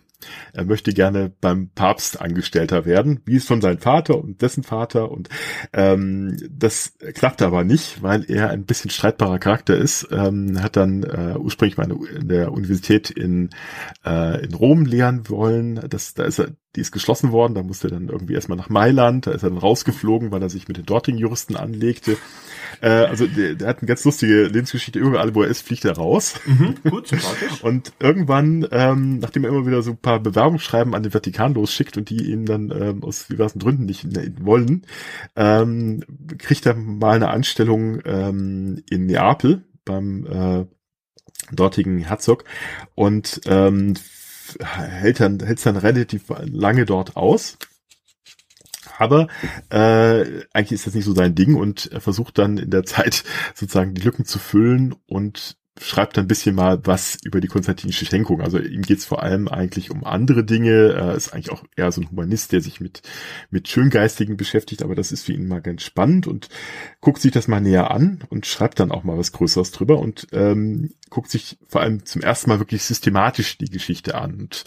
Er möchte gerne beim Papst Angestellter werden, wie es von seinem Vater und dessen Vater. Und ähm, das klappt aber nicht, weil er ein bisschen streitbarer Charakter ist. Ähm, hat dann äh, ursprünglich mal in der Universität in, äh, in Rom lehren wollen. Das, da ist er, die ist geschlossen worden. Da musste er dann irgendwie erstmal nach Mailand. Da ist er dann rausgeflogen, weil er sich mit den dortigen Juristen anlegte Äh, also der, der, hat eine ganz lustige Lebensgeschichte. Überall, wo er ist, fliegt er raus. Mhm, gut, sympathisch. und irgendwann, ähm, nachdem er immer wieder so ein paar Bewerbungsschreiben an den Vatikan losschickt und die ihn dann ähm, aus diversen Gründen nicht ne, wollen, ähm, kriegt er mal eine Anstellung ähm, in Neapel beim äh, dortigen Herzog und ähm, hält dann hält dann relativ lange dort aus aber äh, eigentlich ist das nicht so sein Ding und er versucht dann in der Zeit sozusagen die Lücken zu füllen und schreibt ein bisschen mal was über die konstantinische Schenkung. Also ihm geht's vor allem eigentlich um andere Dinge. Er ist eigentlich auch eher so ein Humanist, der sich mit, mit Schöngeistigen beschäftigt, aber das ist für ihn mal ganz spannend und guckt sich das mal näher an und schreibt dann auch mal was Größeres drüber und ähm, guckt sich vor allem zum ersten Mal wirklich systematisch die Geschichte an und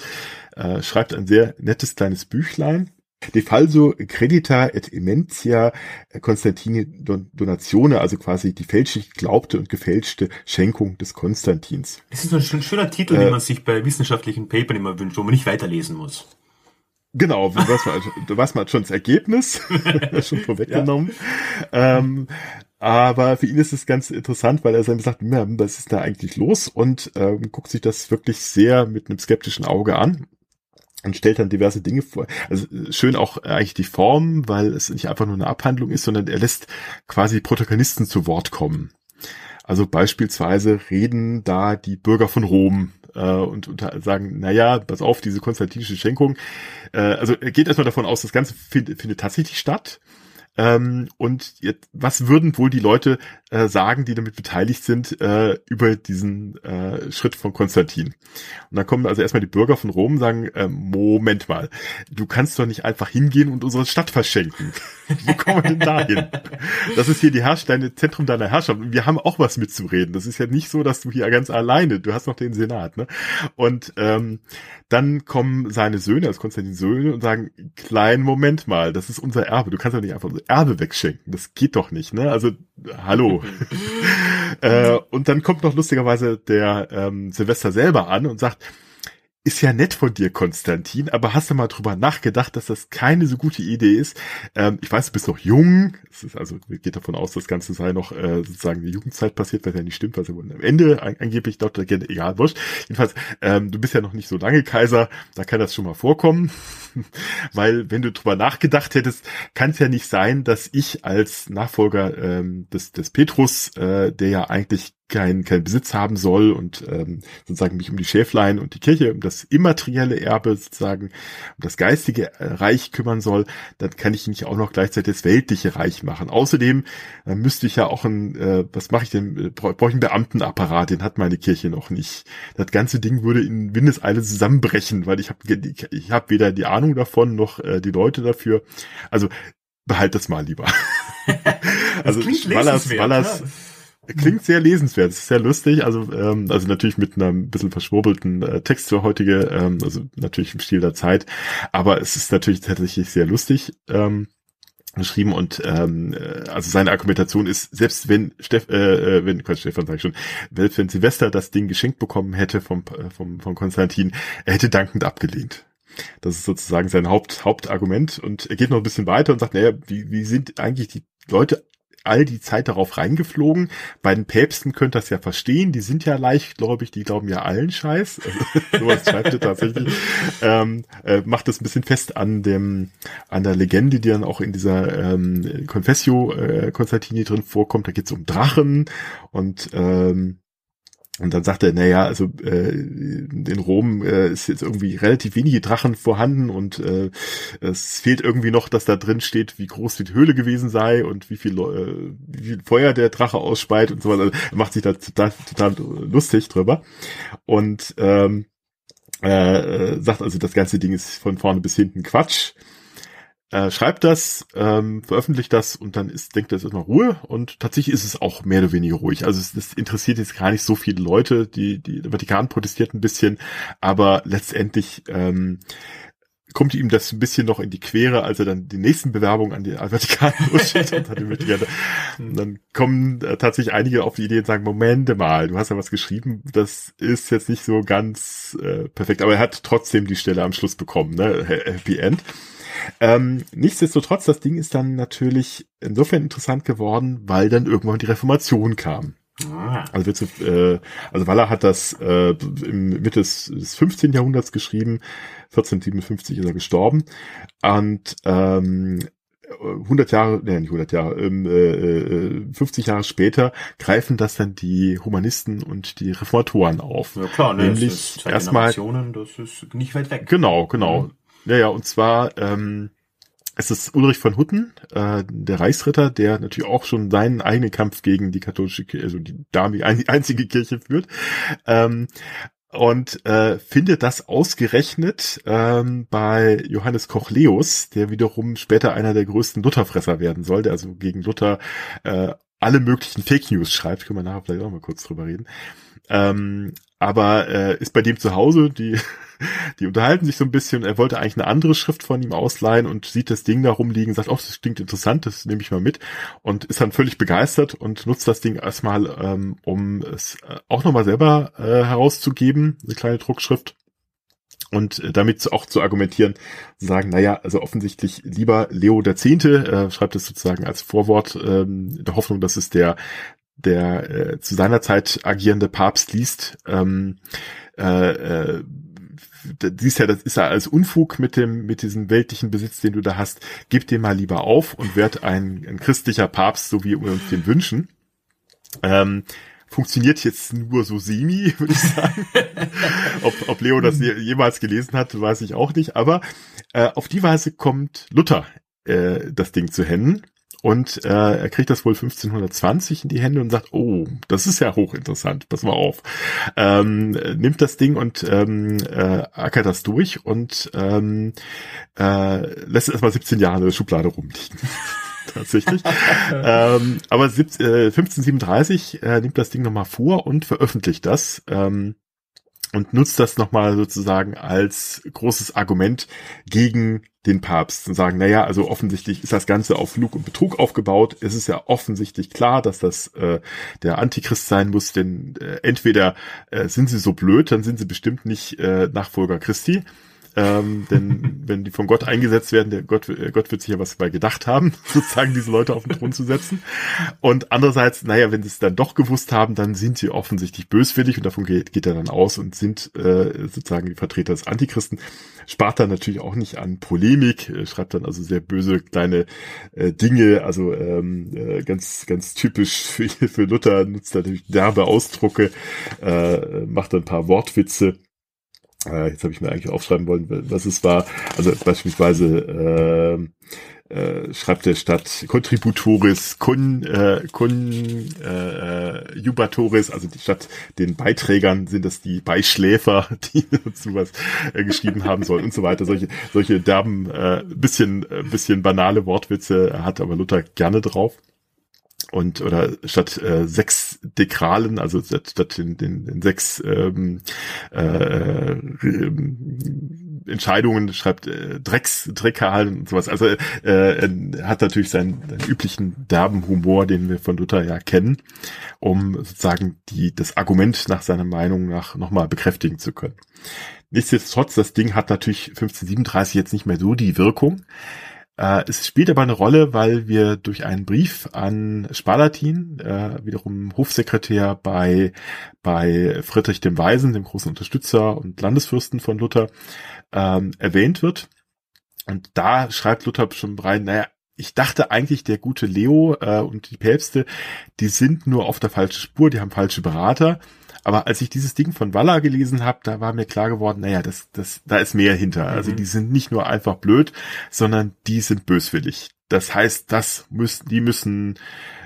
äh, schreibt ein sehr nettes kleines Büchlein De falso credita et immentia Constantini donatione, also quasi die fälschlich glaubte und gefälschte Schenkung des Konstantins. Das ist so ein schöner Titel, äh, den man sich bei wissenschaftlichen Papern immer wünscht, wo man nicht weiterlesen muss. Genau, du weißt mal, du weißt mal schon das Ergebnis, schon vorweggenommen. Ja. Ähm, aber für ihn ist es ganz interessant, weil er dann sagt, was ist da eigentlich los? Und ähm, guckt sich das wirklich sehr mit einem skeptischen Auge an und stellt dann diverse Dinge vor. Also schön auch eigentlich die Form, weil es nicht einfach nur eine Abhandlung ist, sondern er lässt quasi Protagonisten zu Wort kommen. Also beispielsweise reden da die Bürger von Rom äh, und, und sagen, naja, pass auf, diese konstantinische Schenkung. Äh, also er geht erstmal davon aus, das Ganze find, findet tatsächlich statt. Ähm, und jetzt, was würden wohl die Leute äh, sagen, die damit beteiligt sind, äh, über diesen äh, Schritt von Konstantin? Und dann kommen also erstmal die Bürger von Rom und sagen, äh, Moment mal, du kannst doch nicht einfach hingehen und unsere Stadt verschenken. Wo kommen wir denn dahin? Das ist hier die Herrsch deine Zentrum deiner Herrschaft. Wir haben auch was mitzureden. Das ist ja nicht so, dass du hier ganz alleine, du hast noch den Senat, ne? Und ähm, dann kommen seine Söhne, also Konstantin Söhne, und sagen, kleinen Moment mal, das ist unser Erbe. Du kannst doch nicht einfach Erbe wegschenken. Das geht doch nicht, ne? Also, hallo. äh, und dann kommt noch lustigerweise der ähm, Silvester selber an und sagt, ist ja nett von dir, Konstantin, aber hast du mal drüber nachgedacht, dass das keine so gute Idee ist? Ähm, ich weiß, du bist noch jung. Es ist also geht davon aus, das Ganze sei noch äh, sozusagen die Jugendzeit passiert, was ja nicht stimmt, was ja am Ende an, angeblich dort egal wurscht. Jedenfalls, ähm, du bist ja noch nicht so lange Kaiser, da kann das schon mal vorkommen. Weil wenn du drüber nachgedacht hättest, kann es ja nicht sein, dass ich als Nachfolger ähm, des, des Petrus, äh, der ja eigentlich kein, kein Besitz haben soll und ähm, sozusagen mich um die Schäflein und die Kirche, um das immaterielle Erbe sozusagen, um das geistige äh, Reich kümmern soll, dann kann ich nicht auch noch gleichzeitig das weltliche Reich machen. Außerdem äh, müsste ich ja auch ein, äh, was mache ich denn, äh, brauche ich einen Beamtenapparat, den hat meine Kirche noch nicht. Das ganze Ding würde in Windeseile zusammenbrechen, weil ich habe ich, ich hab weder die Ahnung davon noch äh, die Leute dafür. Also behalt das mal lieber. also Wallers, Wallers, Klingt sehr lesenswert, ist sehr lustig, also ähm, also natürlich mit einem bisschen verschwurbelten äh, Text für heutige, ähm, also natürlich im Stil der Zeit, aber es ist natürlich tatsächlich sehr lustig ähm, geschrieben und ähm, äh, also seine Argumentation ist, selbst wenn Steff, äh, äh wenn Quatsch, Stefan sag ich schon, selbst wenn Silvester das Ding geschenkt bekommen hätte vom äh, vom von Konstantin, er hätte dankend abgelehnt. Das ist sozusagen sein Haupt, Hauptargument. Und er geht noch ein bisschen weiter und sagt, naja, wie, wie sind eigentlich die Leute all die Zeit darauf reingeflogen. Bei den Päpsten könnt ihr das ja verstehen, die sind ja leichtgläubig, die glauben ja allen Scheiß. Also, sowas schreibt ihr tatsächlich. Ähm, äh, macht das ein bisschen fest an dem, an der Legende, die dann auch in dieser ähm, Confessio äh, Konstantini drin vorkommt. Da geht es um Drachen und ähm, und dann sagt er, naja, also äh, in Rom äh, ist jetzt irgendwie relativ wenige Drachen vorhanden und äh, es fehlt irgendwie noch, dass da drin steht, wie groß die Höhle gewesen sei und wie viel, äh, wie viel Feuer der Drache ausspeit und so weiter. Also er macht sich da total, total lustig drüber. Und ähm, äh, sagt also, das ganze Ding ist von vorne bis hinten Quatsch äh, schreibt das, ähm, veröffentlicht das und dann ist, denkt er, es ist mal Ruhe und tatsächlich ist es auch mehr oder weniger ruhig. Also es, das interessiert jetzt gar nicht so viele Leute, die, die der Vatikan protestiert ein bisschen, aber letztendlich ähm, kommt ihm das ein bisschen noch in die Quere, als er dann die nächsten Bewerbungen an den Vatikan losschickt und hat Und dann kommen äh, tatsächlich einige auf die Idee und sagen, Momente mal, du hast ja was geschrieben, das ist jetzt nicht so ganz äh, perfekt, aber er hat trotzdem die Stelle am Schluss bekommen, ne? Happy End. Ähm, nichtsdestotrotz, das Ding ist dann natürlich insofern interessant geworden, weil dann irgendwann die Reformation kam. Ah. Also, äh, also Waller hat das äh, im Mitte des, des 15. Jahrhunderts geschrieben, 1457 ist er gestorben und ähm, 100 Jahre, nee, nicht 100 Jahre, ähm, äh, 50 äh, Jahre später greifen das dann die Humanisten und die Reformatoren auf. Ja klar, ne, Nämlich erstmal, das ist nicht weit weg. Genau, genau. Mhm. Ja, ja, und zwar ähm, es ist Ulrich von Hutten, äh, der Reichsritter, der natürlich auch schon seinen eigenen Kampf gegen die katholische Kirche, also die damalige einzige Kirche führt. Ähm, und äh, findet das ausgerechnet ähm, bei Johannes Kochleus, der wiederum später einer der größten Lutherfresser werden soll, der also gegen Luther äh, alle möglichen Fake News schreibt, können wir nachher vielleicht auch mal kurz drüber reden. Ähm, aber äh, ist bei dem zu Hause, die, die unterhalten sich so ein bisschen, er wollte eigentlich eine andere Schrift von ihm ausleihen und sieht das Ding da rumliegen, sagt, oh, das klingt interessant, das nehme ich mal mit. Und ist dann völlig begeistert und nutzt das Ding erstmal, ähm, um es äh, auch nochmal selber äh, herauszugeben, eine kleine Druckschrift. Und äh, damit auch zu argumentieren, zu sagen, naja, also offensichtlich lieber Leo der Zehnte, äh, schreibt es sozusagen als Vorwort, ähm, der Hoffnung, dass es der der äh, zu seiner Zeit agierende Papst liest, ähm, äh, äh, siehst ja, das ist ja als Unfug mit dem, mit diesem weltlichen Besitz, den du da hast. Gib den mal lieber auf und werd ein, ein christlicher Papst, so wie wir uns den wünschen. Ähm, funktioniert jetzt nur so semi, würde ich sagen. ob, ob Leo das jemals gelesen hat, weiß ich auch nicht. Aber äh, auf die Weise kommt Luther äh, das Ding zu Händen und äh, er kriegt das wohl 1520 in die Hände und sagt, oh, das ist ja hochinteressant, pass mal auf. Ähm, nimmt das Ding und ähm, äh, ackert das durch und ähm, äh, lässt erstmal 17 Jahre in der Schublade rumliegen. tatsächlich. ähm, aber 17, äh, 1537 äh, nimmt das Ding nochmal vor und veröffentlicht das. Ähm, und nutzt das nochmal sozusagen als großes Argument gegen den Papst und sagen, naja, also offensichtlich ist das Ganze auf Lug und Betrug aufgebaut. Es ist ja offensichtlich klar, dass das äh, der Antichrist sein muss, denn äh, entweder äh, sind sie so blöd, dann sind sie bestimmt nicht äh, Nachfolger Christi, ähm, denn wenn die von Gott eingesetzt werden, der Gott, äh, Gott wird sich ja was dabei gedacht haben, sozusagen diese Leute auf den Thron zu setzen. Und andererseits, naja, wenn sie es dann doch gewusst haben, dann sind sie offensichtlich böswillig und davon geht, geht er dann aus und sind äh, sozusagen die Vertreter des Antichristen. Spart dann natürlich auch nicht an Polemik, äh, schreibt dann also sehr böse kleine äh, Dinge, also ähm, äh, ganz, ganz typisch für, für Luther, nutzt natürlich derbe Ausdrucke, äh, macht ein paar Wortwitze äh, jetzt habe ich mir eigentlich aufschreiben wollen, was es war. Also beispielsweise äh, äh, schreibt der Stadt Contributoris con, äh, con äh, Jubatoris, also die Stadt den Beiträgern sind das die Beischläfer, die dazu was äh, geschrieben haben sollen und so weiter. Solche, solche derben, äh, bisschen, äh, bisschen banale Wortwitze hat aber Luther gerne drauf und oder statt äh, sechs Dekralen, also statt, statt den, den, den sechs ähm, äh, äh, Entscheidungen schreibt äh, Drecks, Dreckalen und sowas. Also äh, er hat natürlich seinen, seinen üblichen derben Humor, den wir von Luther ja kennen, um sozusagen die das Argument nach seiner Meinung nach nochmal bekräftigen zu können. Nichtsdestotrotz, das Ding hat natürlich 1537 jetzt nicht mehr so die Wirkung. Äh, es spielt aber eine Rolle, weil wir durch einen Brief an Spalatin, äh, wiederum Hofsekretär bei, bei Friedrich dem Weisen, dem großen Unterstützer und Landesfürsten von Luther, ähm, erwähnt wird. Und da schreibt Luther schon rein, naja, ich dachte eigentlich, der gute Leo äh, und die Päpste, die sind nur auf der falschen Spur, die haben falsche Berater. Aber als ich dieses Ding von Walla gelesen habe, da war mir klar geworden, naja, das, das, da ist mehr hinter. Also mhm. die sind nicht nur einfach blöd, sondern die sind böswillig. Das heißt, das müssen, die müssen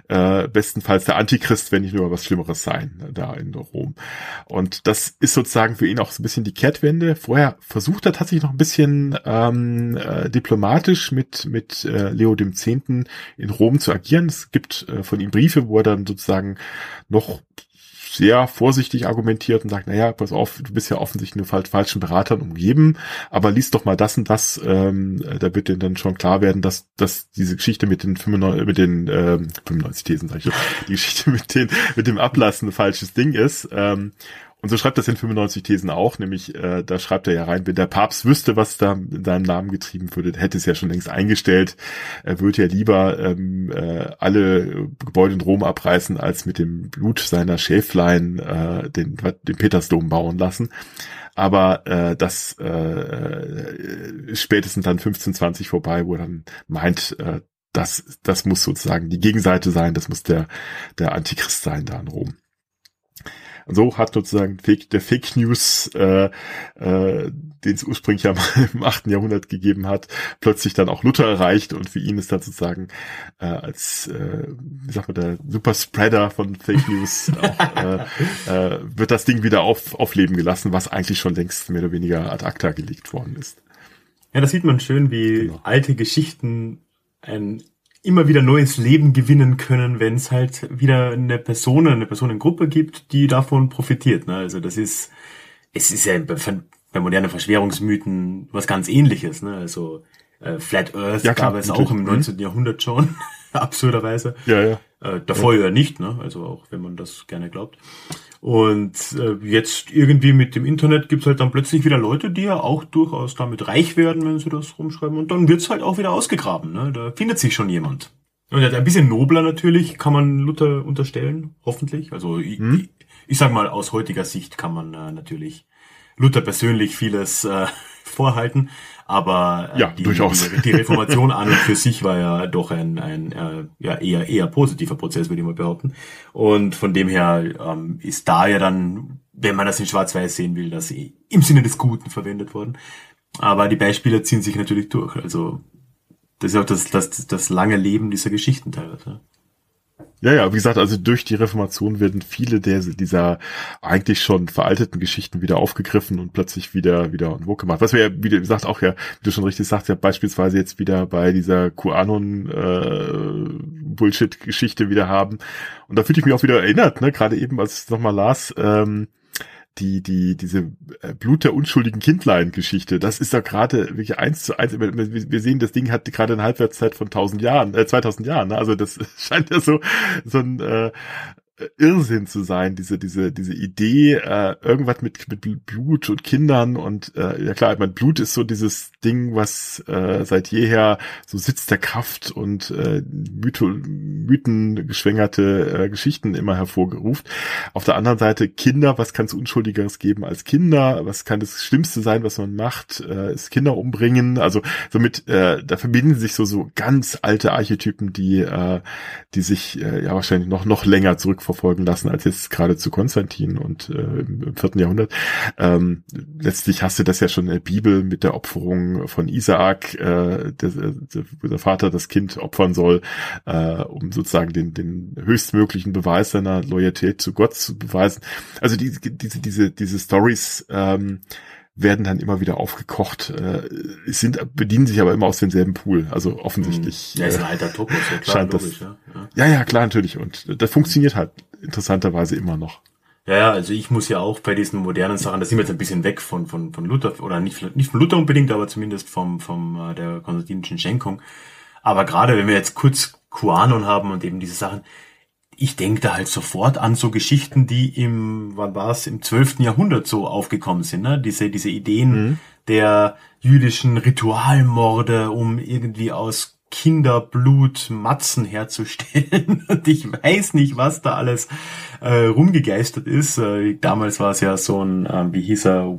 äh, bestenfalls der Antichrist, wenn nicht nur was Schlimmeres sein, da in Rom. Und das ist sozusagen für ihn auch so ein bisschen die Kehrtwende. Vorher versucht er tatsächlich noch ein bisschen ähm, äh, diplomatisch mit, mit äh, Leo dem Zehnten in Rom zu agieren. Es gibt äh, von ihm Briefe, wo er dann sozusagen noch sehr vorsichtig argumentiert und sagt, naja, pass auf, du bist ja offensichtlich nur falschen Beratern umgeben, aber liest doch mal das und das, ähm, da wird dir dann schon klar werden, dass, dass diese Geschichte mit den 95, mit den ähm, 95 Thesen, sag ich, die Geschichte mit den, mit dem Ablassen ein falsches Ding ist. Ähm, Und so schreibt das in 95 Thesen auch, nämlich äh, da schreibt er ja rein, wenn der Papst wüsste, was da in seinem Namen getrieben würde, hätte es ja schon längst eingestellt. Er würde ja lieber ähm, äh, alle Gebäude in Rom abreißen, als mit dem Blut seiner Schäflein äh, den, den Petersdom bauen lassen. Aber äh, das äh, äh spätestens dann 1520 vorbei, wo er dann meint, äh, das, das muss sozusagen die Gegenseite sein, das muss der, der Antichrist sein da in Rom. Und so hat sozusagen Fake, der Fake News, äh, äh, den es ursprünglich ja mal im 8. Jahrhundert gegeben hat, plötzlich dann auch Luther erreicht und für ihn ist dann sozusagen äh, als, äh, wie sagt man, der Superspreader von Fake News auch, äh, äh, wird das Ding wieder auf, aufleben gelassen, was eigentlich schon längst mehr oder weniger ad acta gelegt worden ist. Ja, da sieht man schön, wie genau. alte Geschichten ein immer wieder neues Leben gewinnen können, wenn es halt wieder eine Person, eine Personengruppe gibt, die davon profitiert. Ne? Also das ist, es ist ja bei, bei modernen Verschwörungsmythen was ganz ähnliches. Ne? Also äh, Flat Earth ja, klar, gab es auch im 19. Mhm. Jahrhundert schon, absurderweise. Ja, ja. Äh, davor ja. ja nicht, ne? also auch wenn man das gerne glaubt. Und äh, jetzt irgendwie mit dem Internet gibt's halt dann plötzlich wieder Leute, die ja auch durchaus damit reich werden, wenn sie das rumschreiben. Und dann wird's halt auch wieder ausgegraben. Ne? Da findet sich schon jemand. Und ein bisschen nobler natürlich kann man Luther unterstellen, hoffentlich. Also hm? ich, ich, sag mal, aus heutiger Sicht kann man äh, natürlich Luther persönlich vieles äh, vorhalten. Aber äh, ja, die, durchaus. Die, die Reformation an und für sich war ja doch ein, ein äh, ja, eher, eher positiver Prozess, würde ich mal behaupten. Und von dem her ähm, ist da ja dann, wenn man das in Schwarz-Weiß sehen will, das im Sinne des Guten verwendet worden. Aber die Beispiele ziehen sich natürlich durch. Also das ist auch das, das, das lange Leben dieser Geschichten teilweise. Ja, ja, wie gesagt, also durch die Reformation werden viele der, dieser eigentlich schon veralteten Geschichten wieder aufgegriffen und plötzlich wieder, wieder en vogue gemacht. Was wir ja, wie gesagt, auch ja, wie du schon richtig sagst, ja beispielsweise jetzt wieder bei dieser QAnon äh, Bullshit-Geschichte wieder haben. Und da fühle ich mich auch wieder erinnert, ne, gerade eben, als ich es nochmal las, ähm, die, die, diese äh, Blut der unschuldigen Kindlein-Geschichte, das ist doch gerade wirklich eins zu eins. Wir sehen, das Ding hat gerade eine Halbwertszeit von 1000 Jahren, äh, 2000 Jahren. Ne? Also das scheint ja so, so ein, äh, Irrsinn zu sein, diese, diese, diese Idee, äh, irgendwas mit, mit Blut und Kindern und äh, ja klar, ich mein Blut ist so dieses Ding, was äh, seit jeher so Sitz der Kraft und äh, Mytho, mythengeschwängerte äh, Geschichten immer hervorgeruft. Auf der anderen Seite Kinder, was kann es Unschuldigeres geben als Kinder? Was kann das Schlimmste sein, was man macht? Äh, ist Kinder umbringen? Also somit, äh, da verbinden sich so, so ganz alte Archetypen, die, äh, die sich äh, ja wahrscheinlich noch, noch länger zurück verfolgen lassen als jetzt gerade zu Konstantin und äh, im vierten Jahrhundert. Ähm, letztlich hast du das ja schon in der Bibel mit der Opferung von Isaak, äh, der, der Vater das Kind opfern soll, äh, um sozusagen den, den höchstmöglichen Beweis seiner Loyalität zu Gott zu beweisen. Also die, diese, diese, diese Stories ähm, werden dann immer wieder aufgekocht, äh, sind, bedienen sich aber immer aus demselben Pool. Also offensichtlich. Ja, ist ein äh, alter Topos, ja klar, scheint logisch, das, ja. ja. Ja, klar, natürlich. Und das funktioniert halt interessanterweise immer noch. Ja, ja, also ich muss ja auch bei diesen modernen Sachen, da sind wir jetzt ein bisschen weg von, von, von Luther, oder nicht, nicht von Luther unbedingt, aber zumindest vom, vom äh, der konstantinischen Schenkung. Aber gerade wenn wir jetzt kurz QAnon haben und eben diese Sachen, ich denke da halt sofort an so Geschichten, die im, wann war es, im 12. Jahrhundert so aufgekommen sind, ne? Diese, diese Ideen mhm. der jüdischen Ritualmorde, um irgendwie aus Kinderblut Matzen herzustellen. Und ich weiß nicht, was da alles äh, rumgegeistert ist. Äh, damals war es ja so ein, äh, wie hieß er,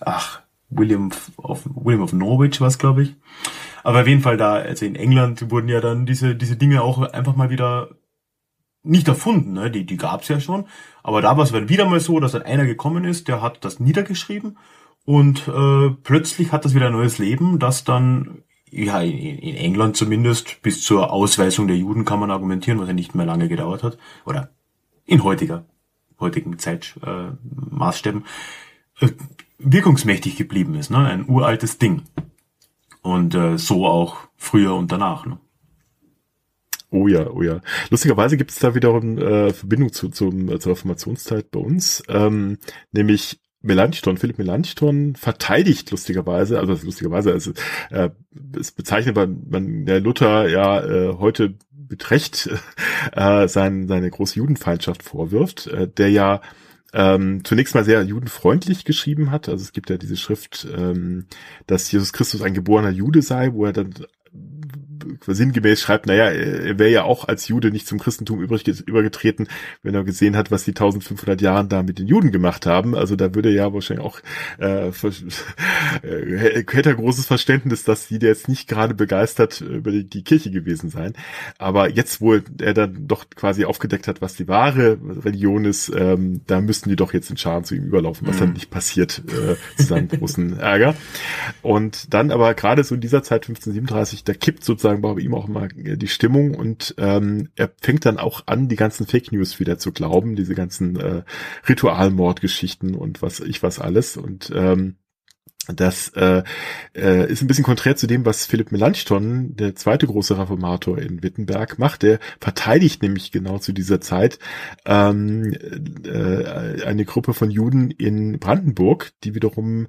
ach, William of, William of Norwich was, glaube ich. Aber auf jeden Fall da, also in England wurden ja dann diese, diese Dinge auch einfach mal wieder nicht erfunden, ne? die, die gab's ja schon. Aber da war es wieder mal so, dass dann einer gekommen ist, der hat das niedergeschrieben und äh, plötzlich hat das wieder ein neues Leben, das dann, ja, in, in England zumindest, bis zur Ausweisung der Juden kann man argumentieren, was ja nicht mehr lange gedauert hat. Oder in heutiger, heutigen Zeitmaßstäben, äh, äh, wirkungsmächtig geblieben ist. Ne? Ein uraltes Ding. Und äh, so auch früher und danach. Ne? Oh ja, oh ja. Lustigerweise gibt es da wiederum äh, Verbindung zu, zum, äh, zur Reformationszeit bei uns, ähm, nämlich Melanchthon, Philipp Melanchthon verteidigt lustigerweise, also lustigerweise, also, äh, es bezeichnet man, man der Luther ja äh, heute betrecht äh, sein, seine große Judenfeindschaft vorwirft, äh, der ja ähm, zunächst mal sehr judenfreundlich geschrieben hat. Also es gibt ja diese Schrift, ähm, dass Jesus Christus ein geborener Jude sei, wo er dann sinngemäß schreibt, naja, er wäre ja auch als Jude nicht zum Christentum übrig, übergetreten, wenn er gesehen hat, was die 1500 Jahren da mit den Juden gemacht haben. Also da würde er ja wahrscheinlich auch, äh, äh, hätte er großes Verständnis, dass die jetzt nicht gerade begeistert über die, die, Kirche gewesen sein. Aber jetzt, wo er dann doch quasi aufgedeckt hat, was die wahre Religion ist, ähm, da müssten die doch jetzt in Scharen zu ihm überlaufen, was mhm. dann nicht passiert, äh, zu seinem großen Ärger. Und dann aber gerade so in dieser Zeit 1537, da kippt sozusagen bei ihm auch mal die Stimmung und ähm, er fängt dann auch an, die ganzen Fake News wieder zu glauben, diese ganzen äh, Ritualmordgeschichten und was ich was alles und ähm, das äh, äh, ist ein bisschen konträr zu dem, was Philipp Melanchthon, der zweite große Reformator in Wittenberg, macht. Der verteidigt nämlich genau zu dieser Zeit ähm, äh, eine Gruppe von Juden in Brandenburg, die wiederum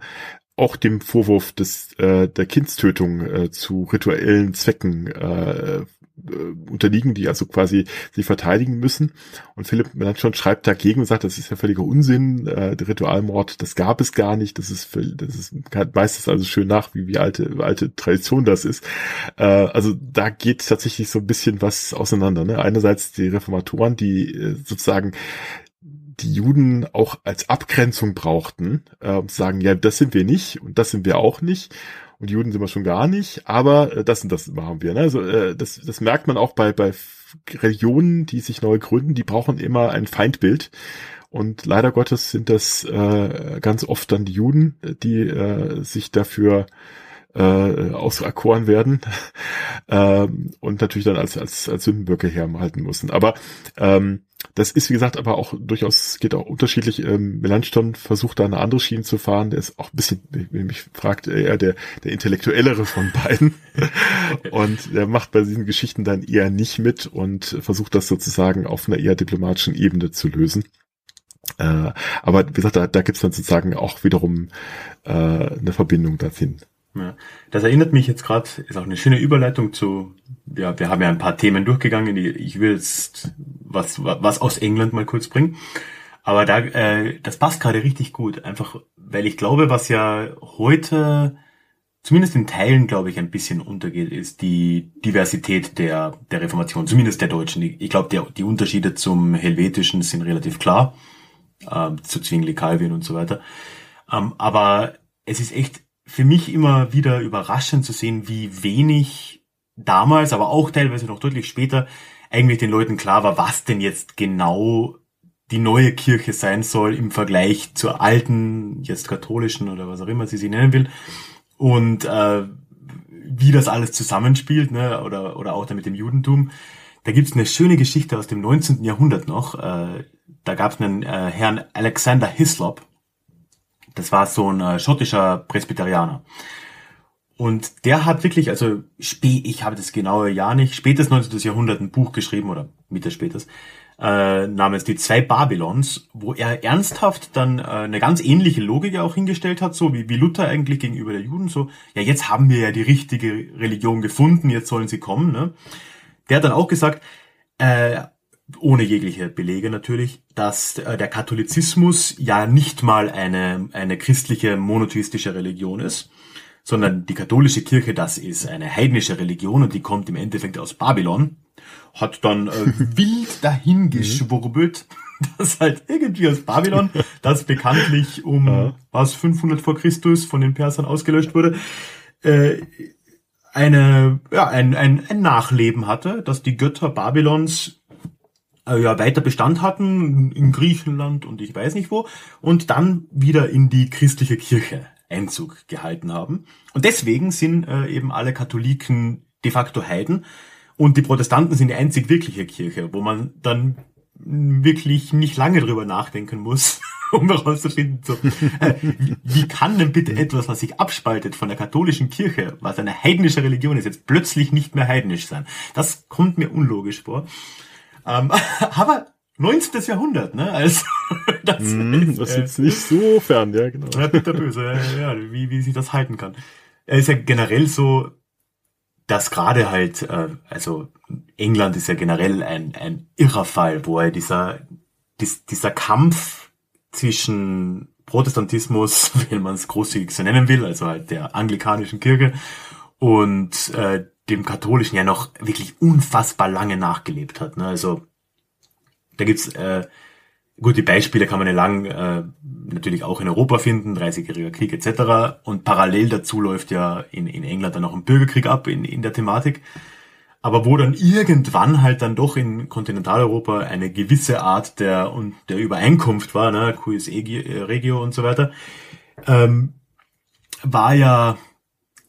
auch dem Vorwurf des äh, der Kindstötung äh, zu rituellen Zwecken äh, äh, unterliegen, die also quasi sie verteidigen müssen. Und Philipp Melanchthon schreibt dagegen und sagt, das ist ja völliger Unsinn, äh, der Ritualmord, das gab es gar nicht, das ist, das ist meistens also schön nach, wie, wie alte, alte Tradition das ist. Äh, also da geht tatsächlich so ein bisschen was auseinander. Ne? Einerseits die Reformatoren, die äh, sozusagen die Juden auch als Abgrenzung brauchten, äh, zu sagen, ja, das sind wir nicht und das sind wir auch nicht. Und Juden sind wir schon gar nicht, aber äh, das und das machen wir. Ne? Also äh, das, das merkt man auch bei, bei Religionen, die sich neu gründen, die brauchen immer ein Feindbild. Und leider Gottes sind das äh, ganz oft dann die Juden, die äh, sich dafür äh, auserkoren werden ähm, und natürlich dann als, als, als Sündenböcke herhalten müssen. Aber ähm, das ist, wie gesagt, aber auch durchaus, geht auch unterschiedlich. Ähm, Melanchthon versucht da eine andere Schiene zu fahren. Der ist auch ein bisschen, wenn mich fragt, eher der, der intellektuellere von beiden. und der macht bei diesen Geschichten dann eher nicht mit und versucht das sozusagen auf einer eher diplomatischen Ebene zu lösen. Äh, aber wie gesagt, da, da gibt es dann sozusagen auch wiederum äh, eine Verbindung dorthin. Ja. Das erinnert mich jetzt gerade, ist auch eine schöne Überleitung zu, ja, wir haben ja ein paar Themen durchgegangen, die ich will jetzt was, was aus England mal kurz bringen. Aber da, äh, das passt gerade richtig gut, einfach weil ich glaube, was ja heute zumindest in Teilen, glaube ich, ein bisschen untergeht, ist die Diversität der, der Reformation, zumindest der Deutschen. Ich glaube, die Unterschiede zum Helvetischen sind relativ klar, äh, zu Zwingli, Calvin und so weiter. Ähm, aber es ist echt für mich immer wieder überraschend zu sehen, wie wenig damals, aber auch teilweise noch deutlich später, eigentlich den Leuten klar war, was denn jetzt genau die neue Kirche sein soll im Vergleich zur alten, jetzt katholischen oder was auch immer sie sie nennen will. Und äh, wie das alles zusammenspielt, ne, oder, oder auch da mit dem Judentum. Da gibt's eine schöne Geschichte aus dem 19. Jahrhundert noch. Äh, da gab's einen äh, Herrn Alexander Hislop, das war so ein äh, schottischer Presbyterianer. Und der hat wirklich, also spät, ich habe das genaue Jahr nicht, spätes 19. Jahrhundert ein Buch geschrieben oder Mitte spätes, äh, namens Die zwei Babylons, wo er ernsthaft dann äh, eine ganz ähnliche Logik auch hingestellt hat, so wie, wie Luther eigentlich gegenüber der Juden, so, ja, jetzt haben wir ja die richtige Religion gefunden, jetzt sollen sie kommen. Ne? Der hat dann auch gesagt, äh, ohne jegliche Belege natürlich, dass äh, der Katholizismus ja nicht mal eine, eine christliche monotheistische Religion ist, sondern die katholische Kirche, das ist eine heidnische Religion und die kommt im Endeffekt aus Babylon, hat dann äh, wild dahingeschwurbelt, dass halt irgendwie aus Babylon, das bekanntlich um ja. was 500 vor Christus von den Persern ausgelöscht wurde, äh, eine, ja, ein, ein, ein Nachleben hatte, dass die Götter Babylons äh, ja, weiter Bestand hatten in Griechenland und ich weiß nicht wo und dann wieder in die christliche Kirche Einzug gehalten haben. Und deswegen sind äh, eben alle Katholiken de facto Heiden und die Protestanten sind die einzig wirkliche Kirche, wo man dann wirklich nicht lange drüber nachdenken muss, um herauszufinden, so, äh, wie kann denn bitte etwas, was sich abspaltet von der katholischen Kirche, was eine heidnische Religion ist, jetzt plötzlich nicht mehr heidnisch sein? Das kommt mir unlogisch vor. Ähm, aber 19. Jahrhundert, ne? Also das, mm, ist, das ist jetzt äh, nicht so fern, ja, genau. Ja, Peter Böse, ja, wie, wie sich das halten kann. Er ist ja generell so, dass gerade halt, äh, also England ist ja generell ein, ein irrer Fall, wo er dieser, dies, dieser Kampf zwischen Protestantismus, wenn man es großzügig so nennen will, also halt der anglikanischen Kirche und äh, dem katholischen ja noch wirklich unfassbar lange nachgelebt hat. Ne? Also da gibt's äh, gut die Beispiele kann man ja lang äh, natürlich auch in Europa finden, 30-jähriger Krieg etc. Und parallel dazu läuft ja in, in England dann auch ein Bürgerkrieg ab in, in der Thematik. Aber wo dann irgendwann halt dann doch in Kontinentaleuropa eine gewisse Art der und der Übereinkunft war, ne, QS Regio und so weiter, ähm, war ja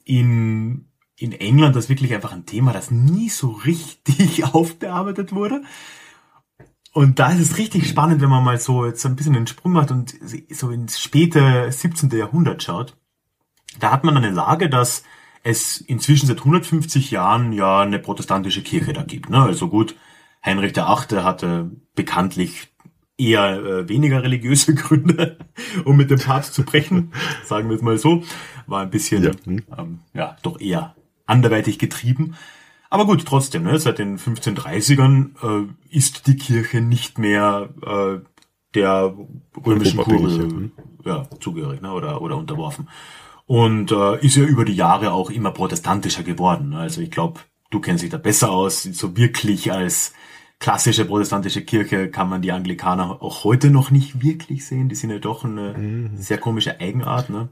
in in England das wirklich einfach ein Thema, das nie so richtig aufbearbeitet wurde. Und da ist es richtig spannend, wenn man mal so jetzt ein bisschen einen Sprung macht und so ins späte 17. Jahrhundert schaut. Da hat man eine Lage, dass es inzwischen seit 150 Jahren ja eine protestantische Kirche da gibt. Ne? Also gut, Heinrich VIII. hatte bekanntlich eher äh, weniger religiöse Gründe, um mit dem Papst zu brechen, sagen wir es mal so. War ein bisschen, ja, hm. ähm, ja doch eher anderweitig getrieben. Aber gut, trotzdem, ne, seit den 1530ern äh, ist die Kirche nicht mehr äh, der römischen Kurie ja, zugehörig ne, oder, oder unterworfen. Und äh, ist ja über die Jahre auch immer protestantischer geworden. Ne? Also ich glaube, du kennst dich da besser aus. So wirklich als klassische protestantische Kirche kann man die Anglikaner auch heute noch nicht wirklich sehen. Die sind ja doch eine mhm. sehr komische Eigenart. Ne?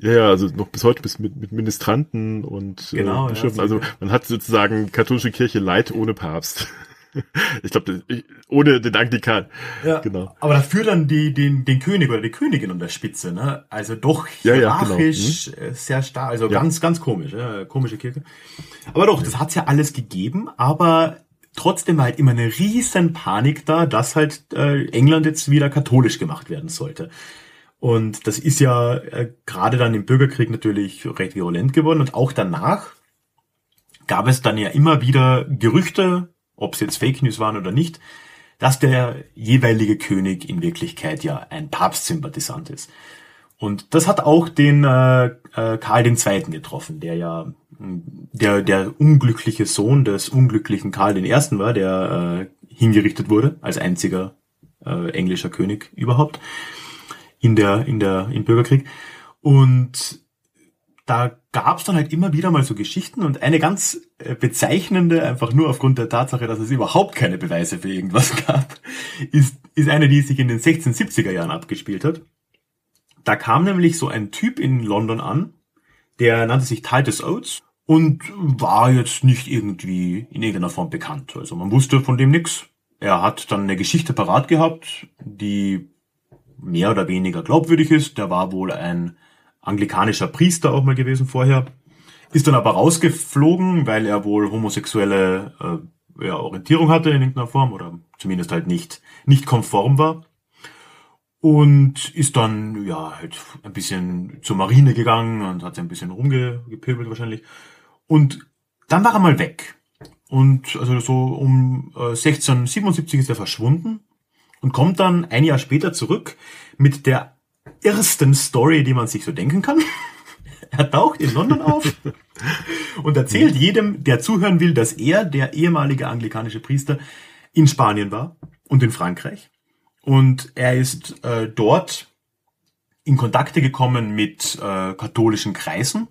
Ja, ja, also noch bis heute bis mit, mit Ministranten und äh, genau, äh, Bischöfen. Ja, also man hat sozusagen katholische Kirche Leid ohne Papst. ich glaube, ohne den Anglikan. Ja, genau. Aber dafür dann die, den, den König oder die Königin an der Spitze, ne? Also doch hierarchisch ja, ja, genau. hm? sehr stark, also ja. ganz, ganz komisch, ja, komische Kirche. Aber doch, das hat's ja alles gegeben, aber trotzdem war halt immer eine riesen Panik da, dass halt äh, England jetzt wieder katholisch gemacht werden sollte. Und das ist ja äh, gerade dann im Bürgerkrieg natürlich recht virulent geworden. Und auch danach gab es dann ja immer wieder Gerüchte, ob es jetzt Fake News waren oder nicht, dass der jeweilige König in Wirklichkeit ja ein Papstsympathisant ist. Und das hat auch den äh, äh, Karl II. getroffen, der ja der, der unglückliche Sohn des unglücklichen Karl I. war, der äh, hingerichtet wurde als einziger äh, englischer König überhaupt in der, in der, im Bürgerkrieg. Und da gab es dann halt immer wieder mal so Geschichten und eine ganz äh, bezeichnende, einfach nur aufgrund der Tatsache, dass es überhaupt keine Beweise für irgendwas gab, ist, ist eine, die sich in den 1670er Jahren abgespielt hat. Da kam nämlich so ein Typ in London an, der nannte sich Titus Oates und war jetzt nicht irgendwie in irgendeiner Form bekannt. Also man wusste von dem nix. Er hat dann eine Geschichte parat gehabt, die mehr oder weniger glaubwürdig ist. Der war wohl ein anglikanischer Priester auch mal gewesen vorher. Ist dann aber rausgeflogen, weil er wohl homosexuelle äh, ja, Orientierung hatte in irgendeiner Form oder zumindest halt nicht, nicht konform war. Und ist dann, ja, halt ein bisschen zur Marine gegangen und hat sich ein bisschen rumgepöbelt wahrscheinlich. Und dann war er mal weg. Und also so um äh, 1677 ist er verschwunden und kommt dann ein Jahr später zurück mit der ersten Story, die man sich so denken kann. er taucht in London auf und erzählt jedem, der zuhören will, dass er, der ehemalige anglikanische Priester, in Spanien war und in Frankreich. Und er ist äh, dort in Kontakte gekommen mit äh, katholischen Kreisen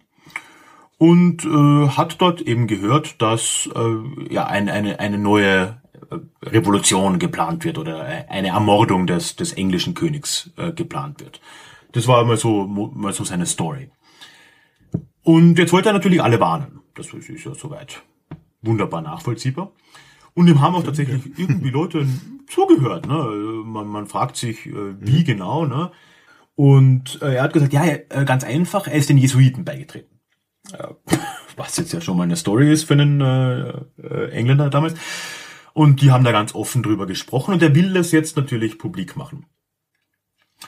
und äh, hat dort eben gehört, dass äh, ja ein, eine, eine neue Revolution geplant wird oder eine Ermordung des, des englischen Königs äh, geplant wird. Das war mal so, mal so seine Story. Und jetzt wollte er natürlich alle warnen. Das ist ja soweit wunderbar nachvollziehbar. Und ihm haben auch tatsächlich irgendwie Leute zugehört. Ne? Man, man fragt sich, äh, wie mhm. genau. Ne? Und äh, er hat gesagt, ja, äh, ganz einfach, er ist den Jesuiten beigetreten. Was jetzt ja schon mal eine Story ist für einen Engländer damals. Und die haben da ganz offen drüber gesprochen und er will das jetzt natürlich publik machen.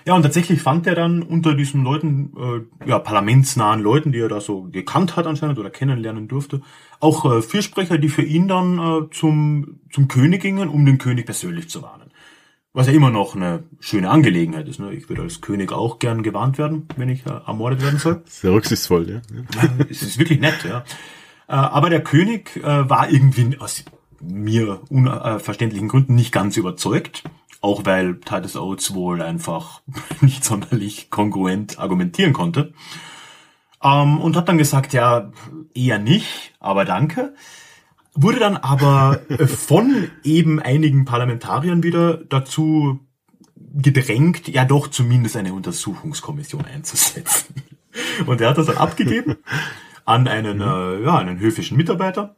Ja, und tatsächlich fand er dann unter diesen Leuten, äh, ja, parlamentsnahen Leuten, die er da so gekannt hat anscheinend oder kennenlernen durfte, auch äh, Fürsprecher, die für ihn dann äh, zum, zum König gingen, um den König persönlich zu warnen. Was ja immer noch eine schöne Angelegenheit ist. Ne? Ich würde als König auch gern gewarnt werden, wenn ich äh, ermordet werden soll. Sehr rücksichtsvoll, ja. ja es ist wirklich nett, ja. Äh, aber der König äh, war irgendwie aus mir unverständlichen Gründen nicht ganz überzeugt. auch weil Titus Oates wohl einfach nicht sonderlich kongruent argumentieren konnte. Ähm, und hat dann gesagt, ja, eher nicht, aber danke. Wurde dann aber von eben einigen Parlamentariern wieder dazu gedrängt, ja doch zumindest eine Untersuchungskommission einzusetzen. Und er hat das dann abgegeben an einen, mhm. äh, ja, einen höfischen Mitarbeiter.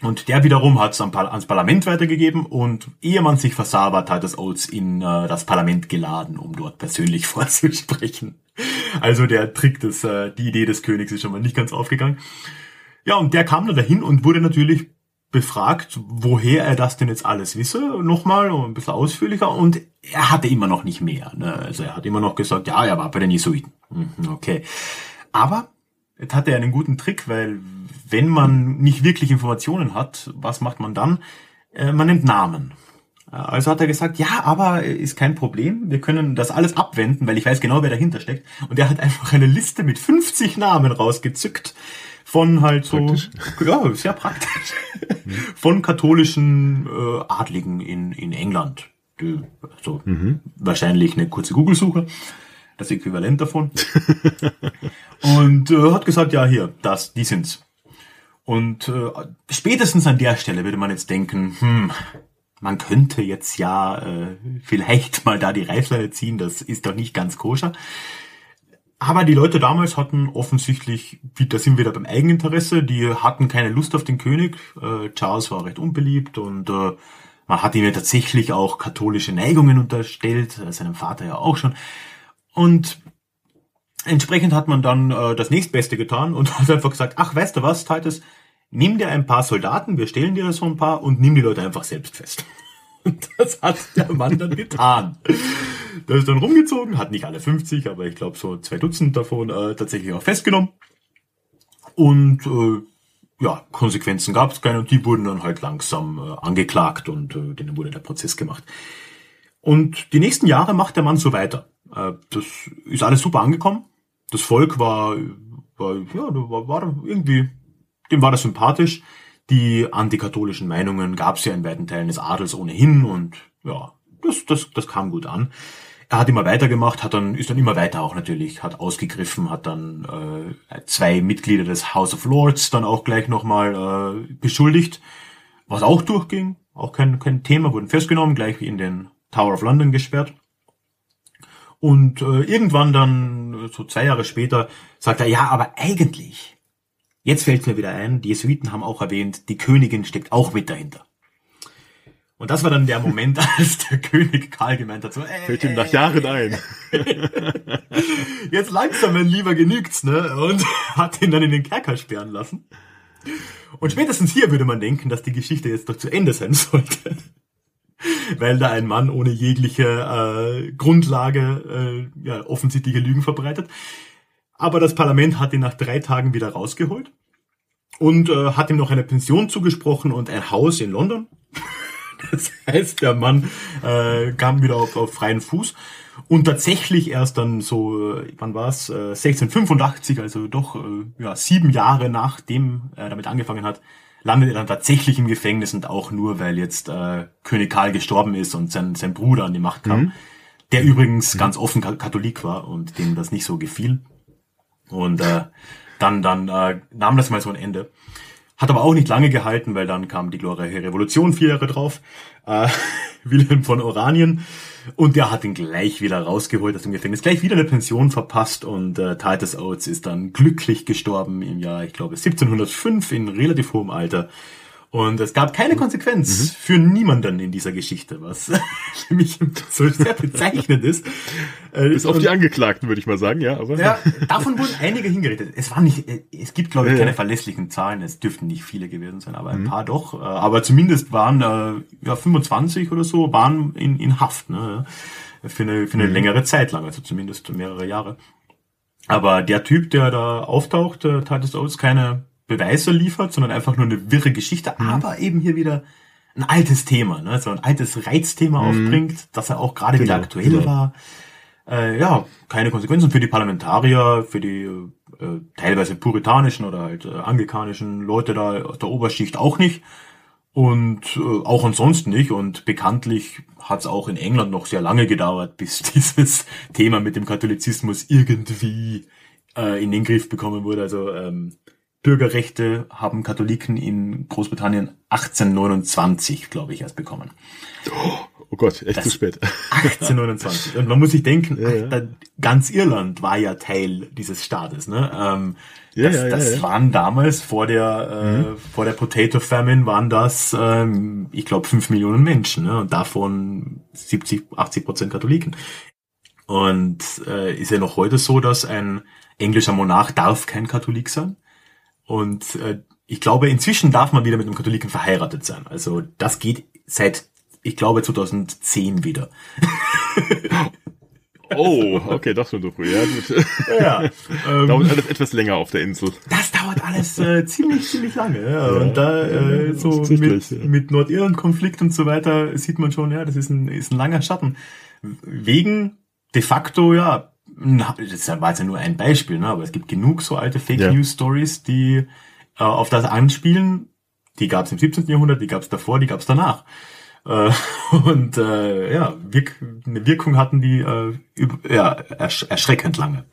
Und der wiederum hat es ans Parlament weitergegeben und ehe man sich versah, war Titus Oates in äh, das Parlament geladen, um dort persönlich vorzusprechen. Also der Trick des, äh, die Idee des Königs ist schon mal nicht ganz aufgegangen. Ja, und der kam dann dahin und wurde natürlich befragt, woher er das denn jetzt alles wisse, nochmal, ein bisschen ausführlicher, und er hatte immer noch nicht mehr. Ne? Also er hat immer noch gesagt, ja, er war bei den Jesuiten. Mhm, okay. Aber jetzt hat er einen guten Trick, weil wenn man nicht wirklich Informationen hat, was macht man dann? Äh, man nimmt Namen. Also hat er gesagt, ja, aber ist kein Problem, wir können das alles abwenden, weil ich weiß genau, wer dahinter steckt. Und er hat einfach eine Liste mit 50 Namen rausgezückt von halt so, praktisch. ja, sehr praktisch, von katholischen äh, Adligen in, in England. Die, also mhm. wahrscheinlich eine kurze Google-Suche, das Äquivalent davon. und äh, hat gesagt, ja, hier, das, die sind's. Und äh, spätestens an der Stelle würde man jetzt denken, hm, man könnte jetzt ja äh, vielleicht mal da die Reißleine ziehen, das ist doch nicht ganz koscher. Aber die Leute damals hatten offensichtlich, da sind wir wieder beim Eigeninteresse, die hatten keine Lust auf den König. Äh, Charles war recht unbeliebt und äh, man hat ihm ja tatsächlich auch katholische Neigungen unterstellt, äh, seinem Vater ja auch schon. Und entsprechend hat man dann äh, das nächstbeste getan und hat einfach gesagt, ach, weißt du was, Titus, nimm dir ein paar Soldaten, wir stellen dir so ein paar und nimm die Leute einfach selbst fest. Und das hat der Mann dann getan. Der ist dann rumgezogen, hat nicht alle 50, aber ich glaube so zwei Dutzend davon äh, tatsächlich auch festgenommen. Und äh, ja, Konsequenzen gab es keine und die wurden dann halt langsam äh, angeklagt und äh, denen wurde der Prozess gemacht. Und die nächsten Jahre macht der Mann so weiter. Äh, das ist alles super angekommen. Das Volk war, war ja, war, war irgendwie, dem war das sympathisch. Die antikatholischen Meinungen gab es ja in weiten Teilen des Adels ohnehin und ja, das, das, das kam gut an. Er hat immer weitergemacht, hat dann, ist dann immer weiter auch natürlich, hat ausgegriffen, hat dann äh, zwei Mitglieder des House of Lords dann auch gleich nochmal äh, beschuldigt, was auch durchging, auch kein, kein Thema, wurden festgenommen, gleich in den Tower of London gesperrt. Und äh, irgendwann dann, so zwei Jahre später, sagt er, ja, aber eigentlich, jetzt fällt mir wieder ein, die Jesuiten haben auch erwähnt, die Königin steckt auch mit dahinter. Und das war dann der Moment, als der König Karl gemeint hat, so, ey, Fällt ihm nach Jahren ein. Jetzt langsam, wenn lieber genügt's, ne? Und hat ihn dann in den Kerker sperren lassen. Und spätestens hier würde man denken, dass die Geschichte jetzt doch zu Ende sein sollte. Weil da ein Mann ohne jegliche äh, Grundlage äh, ja, offensichtliche Lügen verbreitet. Aber das Parlament hat ihn nach drei Tagen wieder rausgeholt und äh, hat ihm noch eine Pension zugesprochen und ein Haus in London. Das heißt, der Mann äh, kam wieder auf, auf freien Fuß und tatsächlich erst dann so, äh, wann war's, äh, 1685, also doch äh, ja, sieben Jahre nachdem er damit angefangen hat, landet er dann tatsächlich im Gefängnis und auch nur, weil jetzt äh, König Karl gestorben ist und sein, sein Bruder an die Macht kam, mhm. der übrigens mhm. ganz offen Katholik war und dem das nicht so gefiel. Und äh, dann, dann äh, nahm das mal so ein Ende. Hat aber auch nicht lange gehalten, weil dann kam die glorreiche Revolution vier Jahre drauf. Äh, Wilhelm von Oranien. Und der hat ihn gleich wieder rausgeholt aus dem Gefängnis, gleich wieder eine Pension verpasst und äh, Titus Oates ist dann glücklich gestorben im Jahr, ich glaube, 1705 in relativ hohem Alter. Und es gab keine Konsequenz mhm. für niemanden in dieser Geschichte, was für mich so sehr bezeichnend ist. Äh, Bis auf die Angeklagten, würde ich mal sagen, ja. Aber ja, davon wurden einige hingerichtet. Es war nicht, äh, es gibt glaube ich keine verlässlichen Zahlen. Es dürften nicht viele gewesen sein, aber ein mhm. paar doch. Äh, aber zumindest waren ja 25 oder so waren in, in Haft ne, für eine für eine mhm. längere Zeit lang, also zumindest mehrere Jahre. Aber der Typ, der da auftaucht, äh, Titus Oates, keine Beweise liefert, sondern einfach nur eine wirre Geschichte, mhm. aber eben hier wieder ein altes Thema, ne? so ein altes Reizthema mhm. aufbringt, dass er auch gerade genau, wieder aktuell genau. war. Äh, ja, keine Konsequenzen für die Parlamentarier, für die äh, teilweise puritanischen oder halt äh, anglikanischen Leute da aus der Oberschicht auch nicht. Und äh, auch ansonsten nicht. Und bekanntlich hat es auch in England noch sehr lange gedauert, bis dieses Thema mit dem Katholizismus irgendwie äh, in den Griff bekommen wurde. Also ähm, Bürgerrechte haben Katholiken in Großbritannien 1829, glaube ich, erst bekommen. Oh Gott, echt das zu spät. 1829. Und man muss sich denken, ja, ja. ganz Irland war ja Teil dieses Staates. Ne? Ähm, ja, das, das waren damals vor der äh, mhm. vor der Potato Famine waren das, ähm, ich glaube, fünf Millionen Menschen ne? und davon 70, 80 Prozent Katholiken. Und äh, ist ja noch heute so, dass ein englischer Monarch darf kein Katholik sein. Und äh, ich glaube, inzwischen darf man wieder mit einem Katholiken verheiratet sein. Also das geht seit, ich glaube, 2010 wieder. Oh, okay, doch schon so früh. Ja, gut. Ja, ähm, dauert alles etwas länger auf der Insel. Das dauert alles äh, ziemlich, ziemlich lange. Ja. ja und da äh, so mit, ja. mit Nordirland-Konflikt und so weiter sieht man schon, ja, das ist ein, ist ein langer Schatten. Wegen de facto, ja, das war jetzt ja nur ein Beispiel, ne, aber es gibt genug so alte Fake News Stories, die äh, auf das anspielen. Die gab es im 17. Jahrhundert, die gab es davor, die gab es danach. Äh, und äh, ja, wirk eine Wirkung hatten die äh, ja, ersch erschreckend lange.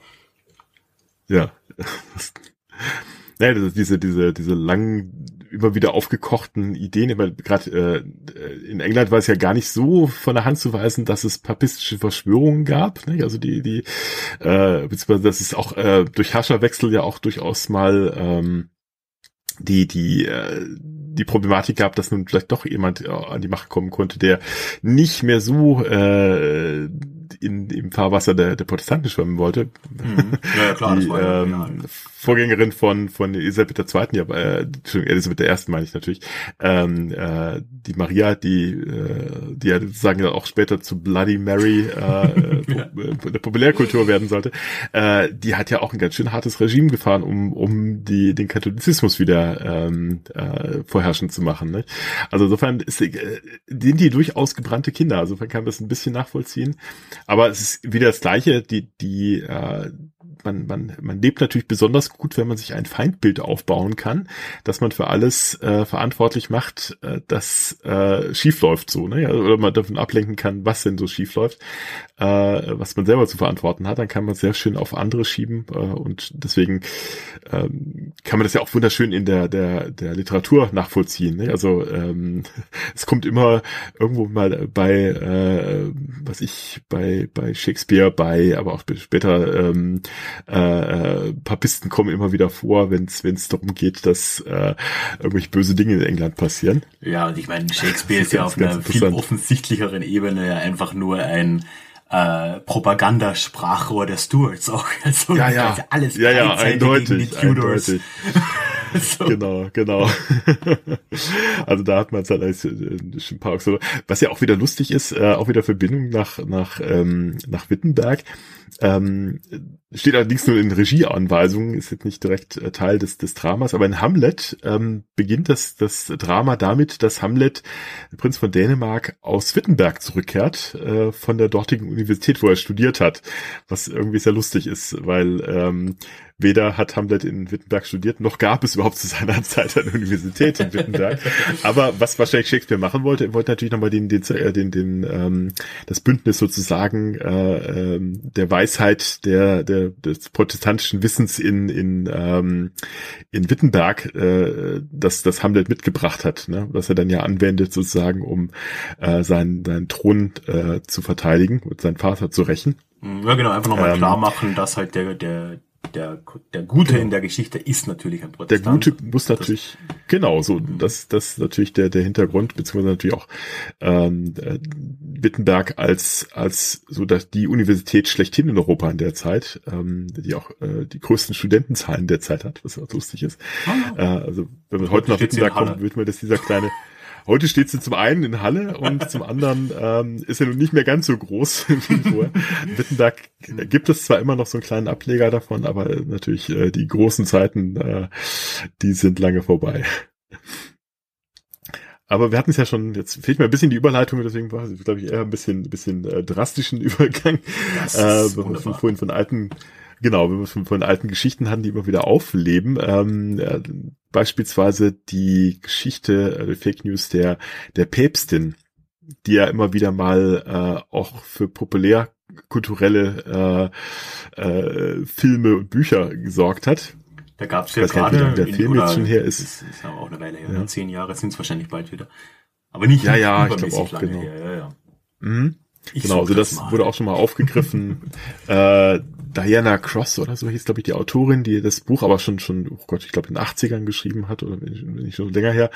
Ja. ist diese, diese, diese langen, immer wieder aufgekochten Ideen. Meine, gerade äh, in England war es ja gar nicht so von der Hand zu weisen, dass es papistische Verschwörungen gab. Ne? Also die, die, äh, beziehungsweise dass es auch äh, durch Herrscherwechsel ja auch durchaus mal ähm, die, die äh, die Problematik gab, dass nun vielleicht doch jemand äh, an die Macht kommen konnte, der nicht mehr so äh, in, im Fahrwasser der, der Protestanten schwimmen wollte. Mhm. Ja, klar, die, das war ja, ähm, ja. Vorgängerin von, von Elisabeth II., ja, äh, Entschuldigung, Elisabeth I. meine ich natürlich, ähm, äh, die Maria, die, äh, die ja sozusagen ja auch später zu Bloody Mary äh, ja. der Populärkultur werden sollte, äh, die hat ja auch ein ganz schön hartes Regime gefahren, um, um die, den Katholizismus wieder ähm, äh, vorherrschend zu machen. Ne? Also insofern ist, äh, sind die durchaus gebrannte Kinder, also man kann das ein bisschen nachvollziehen. Aber es ist wieder das Gleiche, die, die, äh, man, man, man lebt natürlich besonders gut, wenn man sich ein Feindbild aufbauen kann, dass man für alles äh, verantwortlich macht, äh, das äh, schief läuft so, ne? Oder man davon ablenken kann, was denn so schief läuft, äh, was man selber zu verantworten hat, dann kann man sehr schön auf andere schieben äh, und deswegen ähm, kann man das ja auch wunderschön in der der der Literatur nachvollziehen. Ne? Also ähm, es kommt immer irgendwo mal bei äh, was ich bei bei Shakespeare bei, aber auch später ähm, äh, Papisten kommen immer wieder vor, wenn es darum geht, dass äh, irgendwelche böse Dinge in England passieren. Ja, und ich meine, Shakespeare ist, ist ja auf einer viel offensichtlicheren Ebene ja einfach nur ein äh, Propagandasprachrohr der Stuarts auch. Also ja, ja. alles ja, ja, eindeutig, eindeutig. so. Genau, genau. also da hat man es halt als äh, ein paar so. Was ja auch wieder lustig ist, äh, auch wieder Verbindung nach nach ähm, nach Wittenberg. Ähm, steht allerdings nur in Regieanweisungen, ist jetzt nicht direkt äh, Teil des, des Dramas, aber in Hamlet ähm, beginnt das, das Drama damit, dass Hamlet, Prinz von Dänemark, aus Wittenberg zurückkehrt, äh, von der dortigen Universität, wo er studiert hat, was irgendwie sehr lustig ist, weil ähm, Weder hat Hamlet in Wittenberg studiert, noch gab es überhaupt zu seiner Zeit eine Universität in Wittenberg. Aber was wahrscheinlich Shakespeare machen wollte, er wollte natürlich nochmal den, den, äh, den, den, ähm, das Bündnis sozusagen äh, ähm, der Weisheit der, der, des protestantischen Wissens in, in, ähm, in Wittenberg, äh, das, das Hamlet mitgebracht hat, ne? was er dann ja anwendet sozusagen, um äh, seinen, seinen Thron äh, zu verteidigen und seinen Vater zu rächen. Ja, genau, einfach nochmal ähm, klar machen, dass halt der, der, der, der Gute genau. in der Geschichte ist natürlich ein Protestant. Der Gute muss natürlich, das, genau, so, das, das ist natürlich der, der Hintergrund, beziehungsweise natürlich auch ähm, äh, Wittenberg als, als so dass die Universität schlechthin in Europa in der Zeit, ähm, die auch äh, die größten Studentenzahlen der Zeit hat, was auch lustig ist. Ah. Äh, also wenn man heute nach Wittenberg kommt, wird man das dieser kleine Heute steht sie zum einen in Halle und zum anderen ähm, ist er nun nicht mehr ganz so groß wie vorher. Wittenberg gibt es zwar immer noch so einen kleinen Ableger davon, aber natürlich äh, die großen Zeiten, äh, die sind lange vorbei. Aber wir hatten es ja schon, jetzt fehlt mir ein bisschen die Überleitung, deswegen war es, glaube ich, eher ein bisschen, bisschen äh, drastischen Übergang. Das äh, wir vorhin von alten, genau, wenn wir von, von alten Geschichten hatten, die immer wieder aufleben. Ähm, äh, beispielsweise die Geschichte, äh, Fake News der, der Päpstin, die ja immer wieder mal äh, auch für populärkulturelle äh, äh, Filme und Bücher gesorgt hat. Da gab es ja gerade, der Film jetzt schon her ist. ist, ist auch eine Weile her, ja. zehn Jahre sind es wahrscheinlich bald wieder. Aber nicht ja, ja, ich glaube auch, genau. Her, ja, ja. Mhm. Ich genau, also das, das wurde auch schon mal aufgegriffen. äh, Diana Cross oder so hieß, glaube ich, die Autorin, die das Buch aber schon, schon, oh Gott, ich glaube, in den 80ern geschrieben hat oder nicht schon länger her.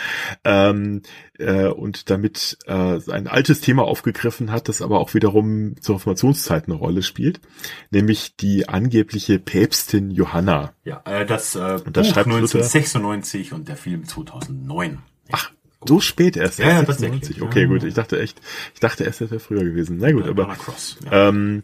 Ähm, äh, und damit äh, ein altes Thema aufgegriffen hat, das aber auch wiederum zur Reformationszeit eine Rolle spielt, nämlich die angebliche Päpstin Johanna. Ja, äh, das, äh, und das Buch 1996 Luther, und der Film 2009. Ach, so spät erst. Ja, ja, tatsächlich. Okay, gut. Ich dachte echt, ich dachte erst, das wäre früher gewesen. Na gut, ja, aber Cross, ja. ähm,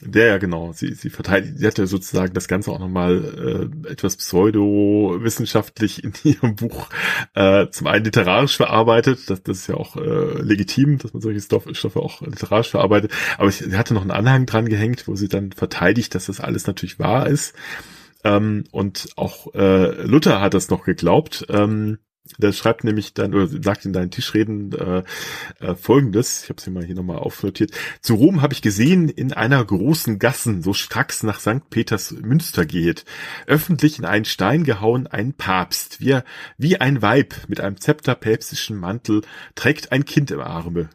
der ja genau. Sie, sie verteidigt, sie hat ja sozusagen das Ganze auch nochmal äh, etwas pseudo-wissenschaftlich in ihrem Buch äh, zum einen literarisch verarbeitet. Das, das ist ja auch äh, legitim, dass man solche Stoff, Stoffe auch literarisch verarbeitet. Aber ich, sie hatte noch einen Anhang dran gehängt, wo sie dann verteidigt, dass das alles natürlich wahr ist. Ähm, und auch äh, Luther hat das noch geglaubt. Ähm, der schreibt nämlich dann, oder sagt in deinen Tischreden äh, äh, folgendes, ich habe es hier mal hier nochmal aufnotiert. Zu Rom habe ich gesehen, in einer großen Gassen, so stracks nach St. Peters Münster geht, öffentlich in einen Stein gehauen, ein Papst, wie, wie ein Weib mit einem Zepter päpstischen Mantel, trägt ein Kind im Arme.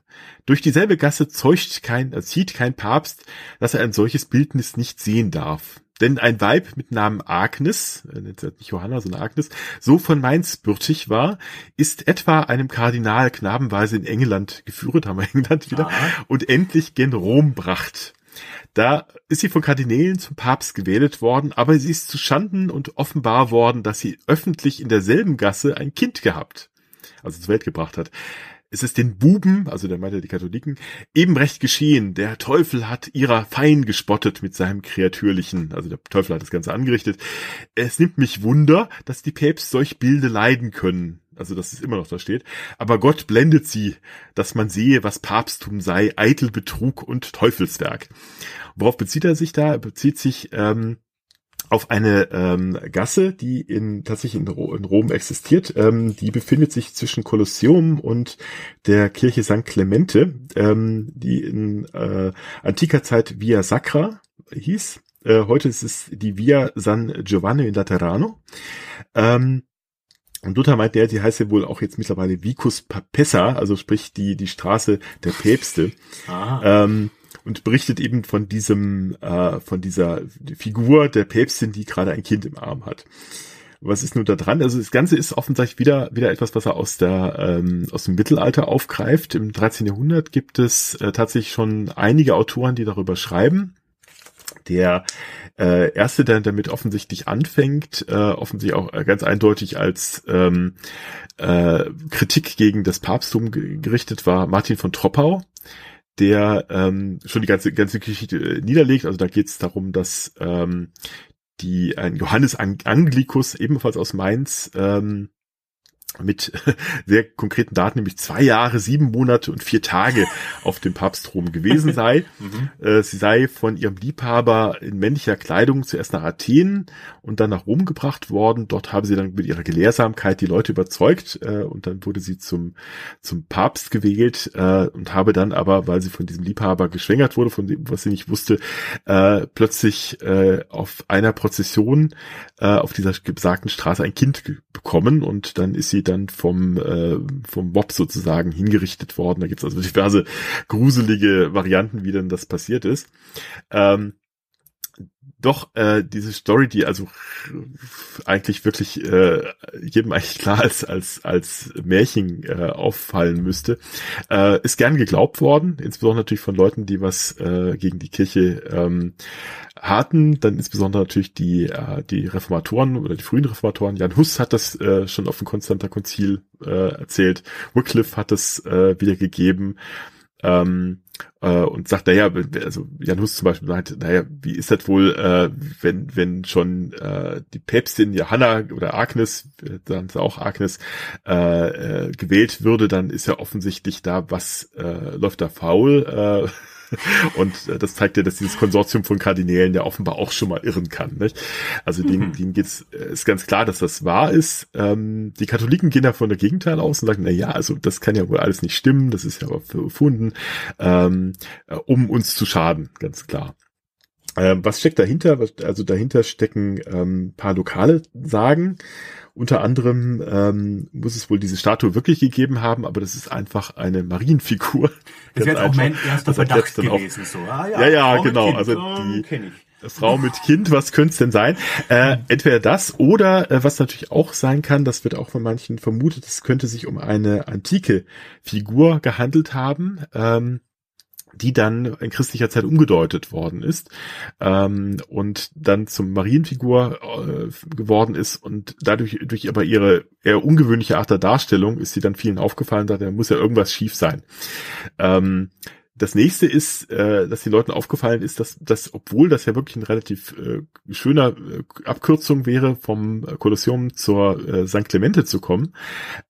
Durch dieselbe Gasse zeugt kein, äh, zieht kein Papst, dass er ein solches Bildnis nicht sehen darf. Denn ein Weib mit Namen Agnes, äh, nicht Johanna, sondern Agnes, so von Mainz bürtig war, ist etwa einem Kardinal knabenweise in England geführt, haben wir England wieder, Aha. und endlich gen Rom bracht. Da ist sie von Kardinälen zum Papst gewählt worden, aber sie ist zu Schanden und offenbar worden, dass sie öffentlich in derselben Gasse ein Kind gehabt, also zur Welt gebracht hat es ist den Buben, also der meinte die Katholiken, eben recht geschehen. Der Teufel hat ihrer fein gespottet mit seinem Kreatürlichen. Also der Teufel hat das Ganze angerichtet. Es nimmt mich Wunder, dass die Päpst solch Bilde leiden können. Also, dass es immer noch da steht. Aber Gott blendet sie, dass man sehe, was Papsttum sei, eitel Betrug und Teufelswerk. Worauf bezieht er sich da? Er bezieht sich ähm, auf eine ähm, Gasse, die in tatsächlich in, in Rom existiert. Ähm, die befindet sich zwischen Kolosseum und der Kirche St. Clemente, ähm, die in äh, antiker Zeit Via Sacra hieß. Äh, heute ist es die Via San Giovanni in Laterano. Ähm, und Luther meint, der, die heißt ja wohl auch jetzt mittlerweile Vicus Papessa, also sprich die, die Straße der Päpste. Ähm, und berichtet eben von diesem, äh, von dieser Figur der Päpstin, die gerade ein Kind im Arm hat. Was ist nun da dran? Also das Ganze ist offensichtlich wieder, wieder etwas, was er aus der, ähm, aus dem Mittelalter aufgreift. Im 13. Jahrhundert gibt es äh, tatsächlich schon einige Autoren, die darüber schreiben. Der äh, erste, der damit offensichtlich anfängt, äh, offensichtlich auch ganz eindeutig als ähm, äh, Kritik gegen das Papsttum gerichtet war, Martin von Troppau, der ähm, schon die ganze ganze Geschichte äh, niederlegt. Also da geht es darum, dass ähm, die ein Johannes Anglikus ebenfalls aus Mainz ähm, mit sehr konkreten Daten, nämlich zwei Jahre, sieben Monate und vier Tage auf dem Papstthron gewesen sei. mhm. äh, sie sei von ihrem Liebhaber in männlicher Kleidung zuerst nach Athen und dann nach Rom gebracht worden. Dort habe sie dann mit ihrer Gelehrsamkeit die Leute überzeugt äh, und dann wurde sie zum, zum Papst gewählt äh, und habe dann aber, weil sie von diesem Liebhaber geschwängert wurde, von dem, was sie nicht wusste, plötzlich auf einer Prozession auf dieser besagten Straße ein Kind bekommen und dann ist sie dann vom, äh, vom Mob sozusagen hingerichtet worden. Da gibt's also diverse gruselige Varianten, wie denn das passiert ist. Ähm, doch äh, diese Story, die also eigentlich wirklich äh, jedem eigentlich klar als als als Märchen äh, auffallen müsste, äh, ist gern geglaubt worden, insbesondere natürlich von Leuten, die was äh, gegen die Kirche ähm, hatten, dann insbesondere natürlich die äh, die Reformatoren oder die frühen Reformatoren. Jan Hus hat das äh, schon auf dem Konstanter Konzil äh, erzählt, Wycliffe hat es äh, wiedergegeben. Ähm, äh, und sagt, naja, also Jan Hus zum Beispiel sagt, naja, wie ist das wohl, äh, wenn, wenn schon äh, die Päpstin Johanna oder Agnes, dann ist auch Agnes, äh, äh, gewählt würde, dann ist ja offensichtlich da, was äh, läuft da faul. Äh, Und äh, das zeigt ja, dass dieses Konsortium von Kardinälen ja offenbar auch schon mal irren kann. Nicht? Also denen, mhm. denen geht's, äh, ist ganz klar, dass das wahr ist. Ähm, die Katholiken gehen da von der Gegenteil aus und sagen, na ja, also das kann ja wohl alles nicht stimmen, das ist ja erfunden, ähm, äh, um uns zu schaden, ganz klar. Ähm, was steckt dahinter? Also dahinter stecken ähm, paar lokale Sagen. Unter anderem ähm, muss es wohl diese Statue wirklich gegeben haben, aber das ist einfach eine Marienfigur. Das wäre auch mein erster Verdacht gewesen. So. Ah, ja, ja, ja genau. Kind, also die Frau mit Kind, was könnte es denn sein? Äh, entweder das oder äh, was natürlich auch sein kann, das wird auch von manchen vermutet, es könnte sich um eine antike Figur gehandelt haben. Ähm, die dann in christlicher Zeit umgedeutet worden ist ähm, und dann zum Marienfigur äh, geworden ist und dadurch durch aber ihre eher ungewöhnliche Art der Darstellung ist sie dann vielen aufgefallen, da muss ja irgendwas schief sein. Ähm, das nächste ist, äh, dass den Leuten aufgefallen ist, dass, dass obwohl das ja wirklich ein relativ äh, schöner äh, Abkürzung wäre, vom Kolosseum zur äh, St. Clemente zu kommen,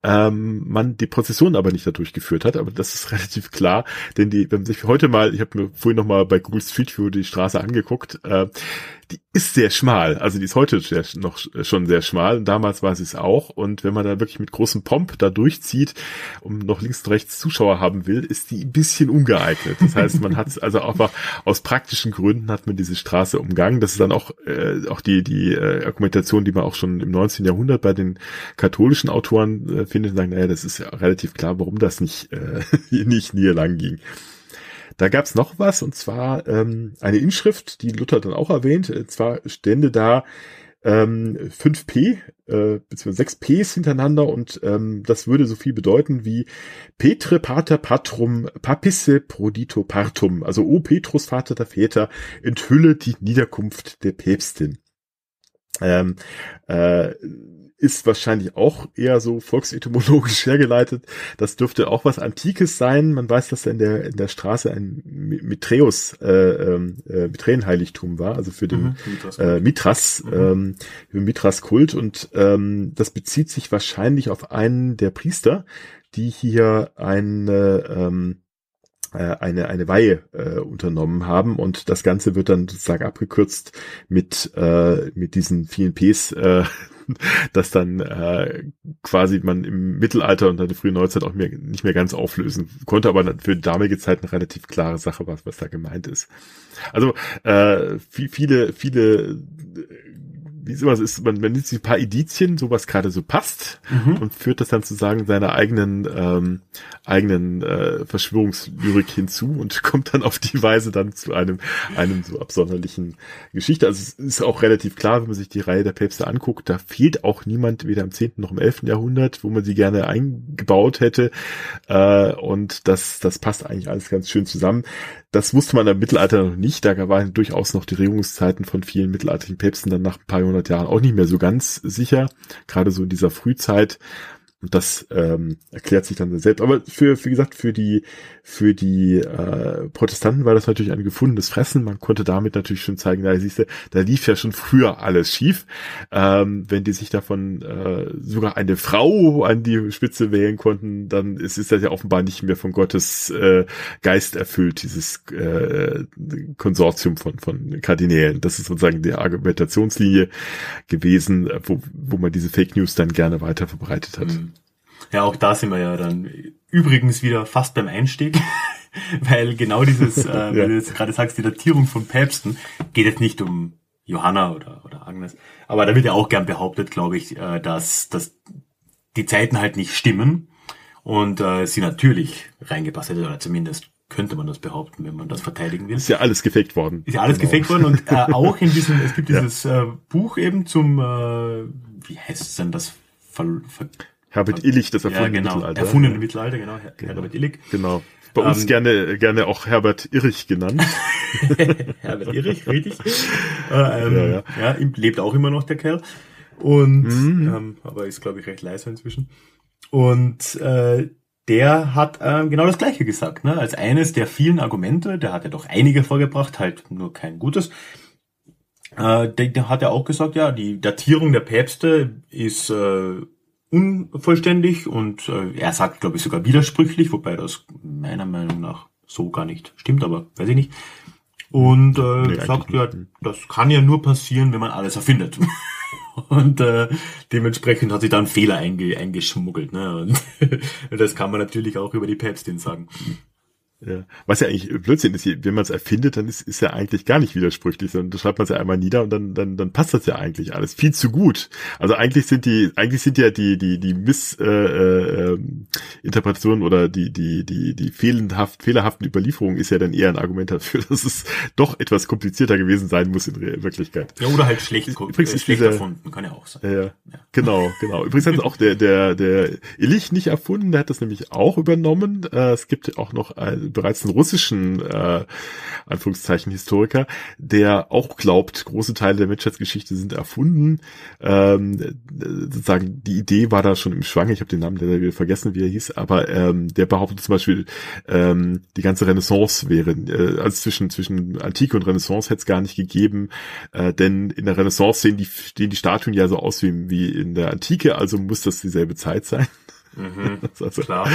ähm, man die Prozession aber nicht dadurch geführt hat. Aber das ist relativ klar, denn die, wenn man sich heute mal, ich habe mir vorhin noch mal bei Google Street View die Straße angeguckt, äh, die ist sehr schmal. Also die ist heute sehr, noch schon sehr schmal. Und damals war sie es auch. Und wenn man da wirklich mit großem Pomp da durchzieht und noch links und rechts Zuschauer haben will, ist die ein bisschen ungeeignet. Das heißt, man hat also einfach aus praktischen Gründen hat man diese Straße umgangen. Das ist dann auch, äh, auch die, die äh, Argumentation, die man auch schon im 19. Jahrhundert bei den katholischen Autoren äh, findet, sagen, naja, das ist ja relativ klar, warum das nicht, äh, nicht nie lang ging. Da gab's noch was, und zwar ähm, eine Inschrift, die Luther dann auch erwähnt. Und zwar stände da ähm, 5p, äh, beziehungsweise 6 Ps hintereinander und ähm, das würde so viel bedeuten wie Petre Pater Patrum Papisse Prodito Partum, also O Petrus Vater der Väter, enthülle die Niederkunft der Päpstin. Ähm, äh, ist wahrscheinlich auch eher so volksetymologisch hergeleitet. Das dürfte auch was Antikes sein. Man weiß, dass da in der, in der Straße ein Mitreus, äh, ähm, äh, Mithränenheiligtum war, also für den mhm, Mitras, äh, Mitras, mhm. ähm, Mitras Kult. Und ähm, das bezieht sich wahrscheinlich auf einen der Priester, die hier eine, ähm, äh, eine, eine Weihe äh, unternommen haben und das Ganze wird dann sozusagen abgekürzt mit, äh, mit diesen vielen Ps, äh, dass dann äh, quasi man im Mittelalter und dann die frühe Neuzeit auch mehr, nicht mehr ganz auflösen konnte, aber für die damalige Zeit eine relativ klare Sache was, was da gemeint ist. Also äh, viele, viele wie es immer so ist, man, man nimmt sich ein paar Edizien, so was gerade so passt mhm. und führt das dann sozusagen seiner eigenen ähm, eigenen äh, Verschwörungslyrik hinzu und kommt dann auf die Weise dann zu einem einem so absonderlichen Geschichte. Also es ist auch relativ klar, wenn man sich die Reihe der Päpste anguckt, da fehlt auch niemand weder im 10. noch im 11. Jahrhundert, wo man sie gerne eingebaut hätte äh, und das das passt eigentlich alles ganz schön zusammen. Das wusste man im Mittelalter noch nicht. Da waren durchaus noch die Regierungszeiten von vielen mittelalterlichen Päpsten dann nach ein paar hundert Jahren auch nicht mehr so ganz sicher. Gerade so in dieser Frühzeit und das ähm, erklärt sich dann selbst. Aber für, wie gesagt, für die, für die äh, Protestanten war das natürlich ein gefundenes Fressen. Man konnte damit natürlich schon zeigen, da siehst du, da lief ja schon früher alles schief. Ähm, wenn die sich davon äh, sogar eine Frau an die Spitze wählen konnten, dann ist, ist das ja offenbar nicht mehr von Gottes äh, Geist erfüllt, dieses äh, Konsortium von, von Kardinälen. Das ist sozusagen die Argumentationslinie gewesen, wo, wo man diese Fake News dann gerne weiter verbreitet hat. Mhm. Ja, auch da sind wir ja dann übrigens wieder fast beim Einstieg, weil genau dieses, äh, ja. wie du jetzt gerade sagst, die Datierung von Päpsten geht jetzt nicht um Johanna oder, oder Agnes, aber da wird ja auch gern behauptet, glaube ich, äh, dass, dass die Zeiten halt nicht stimmen und äh, sie natürlich reingepasst hätte, oder zumindest könnte man das behaupten, wenn man das verteidigen will. Ist ja alles gefaked worden. Ist ja alles genau. gefaked worden und äh, auch in diesem, es gibt dieses ja. äh, Buch eben zum, äh, wie heißt es denn das? Ver, ver Herbert Illich, das erfundene ja, genau. Mittelalter. Erfundene Mittelalter, genau. Her genau. Herbert Illig. Genau. Bei uns ähm, gerne, gerne auch Herbert Irrich genannt. Herbert Irrich, richtig. Äh, ähm, ja, ja. ja, lebt auch immer noch der Kerl. Und, mhm. ähm, aber ist, glaube ich, recht leise inzwischen. Und äh, der hat äh, genau das Gleiche gesagt. Ne? Als eines der vielen Argumente, der hat ja doch einige vorgebracht, halt nur kein gutes. Äh, der, der hat ja auch gesagt, ja, die Datierung der Päpste ist äh, unvollständig und äh, er sagt, glaube ich, sogar widersprüchlich, wobei das meiner Meinung nach so gar nicht stimmt, aber weiß ich nicht. Und äh, nee, sagt, ja, das kann ja nur passieren, wenn man alles erfindet. Und äh, dementsprechend hat sie dann Fehler einge eingeschmuggelt. Ne? Und das kann man natürlich auch über die Päpstin sagen. Ja. Was ja eigentlich Blödsinn ist, wenn man es erfindet, dann ist, ist ja eigentlich gar nicht widersprüchlich, sondern schreibt man es ja einmal nieder und dann, dann, dann passt das ja eigentlich alles viel zu gut. Also eigentlich sind die, eigentlich sind ja die, die, die Missinterpretationen äh, äh, oder die, die, die, die fehlendhaft, fehlerhaften Überlieferungen ist ja dann eher ein Argument dafür, dass es doch etwas komplizierter gewesen sein muss in Wirklichkeit. Ja, oder halt schlecht, Übrigens äh, schlecht dieser, erfunden, kann ja auch sein. Ja, ja. Genau, genau. Übrigens hat es auch der, der, der Illich nicht erfunden, der hat das nämlich auch übernommen. Äh, es gibt auch noch ein bereits einen russischen, äh, Anführungszeichen, Historiker, der auch glaubt, große Teile der Menschheitsgeschichte sind erfunden. Ähm, sozusagen, die Idee war da schon im Schwange, ich habe den Namen leider wieder vergessen, wie er hieß, aber ähm, der behauptet zum Beispiel, ähm, die ganze Renaissance wäre, äh, also zwischen, zwischen Antike und Renaissance hätte es gar nicht gegeben, äh, denn in der Renaissance sehen die, sehen die Statuen ja so aus wie, wie in der Antike, also muss das dieselbe Zeit sein. Mhm, also, klar.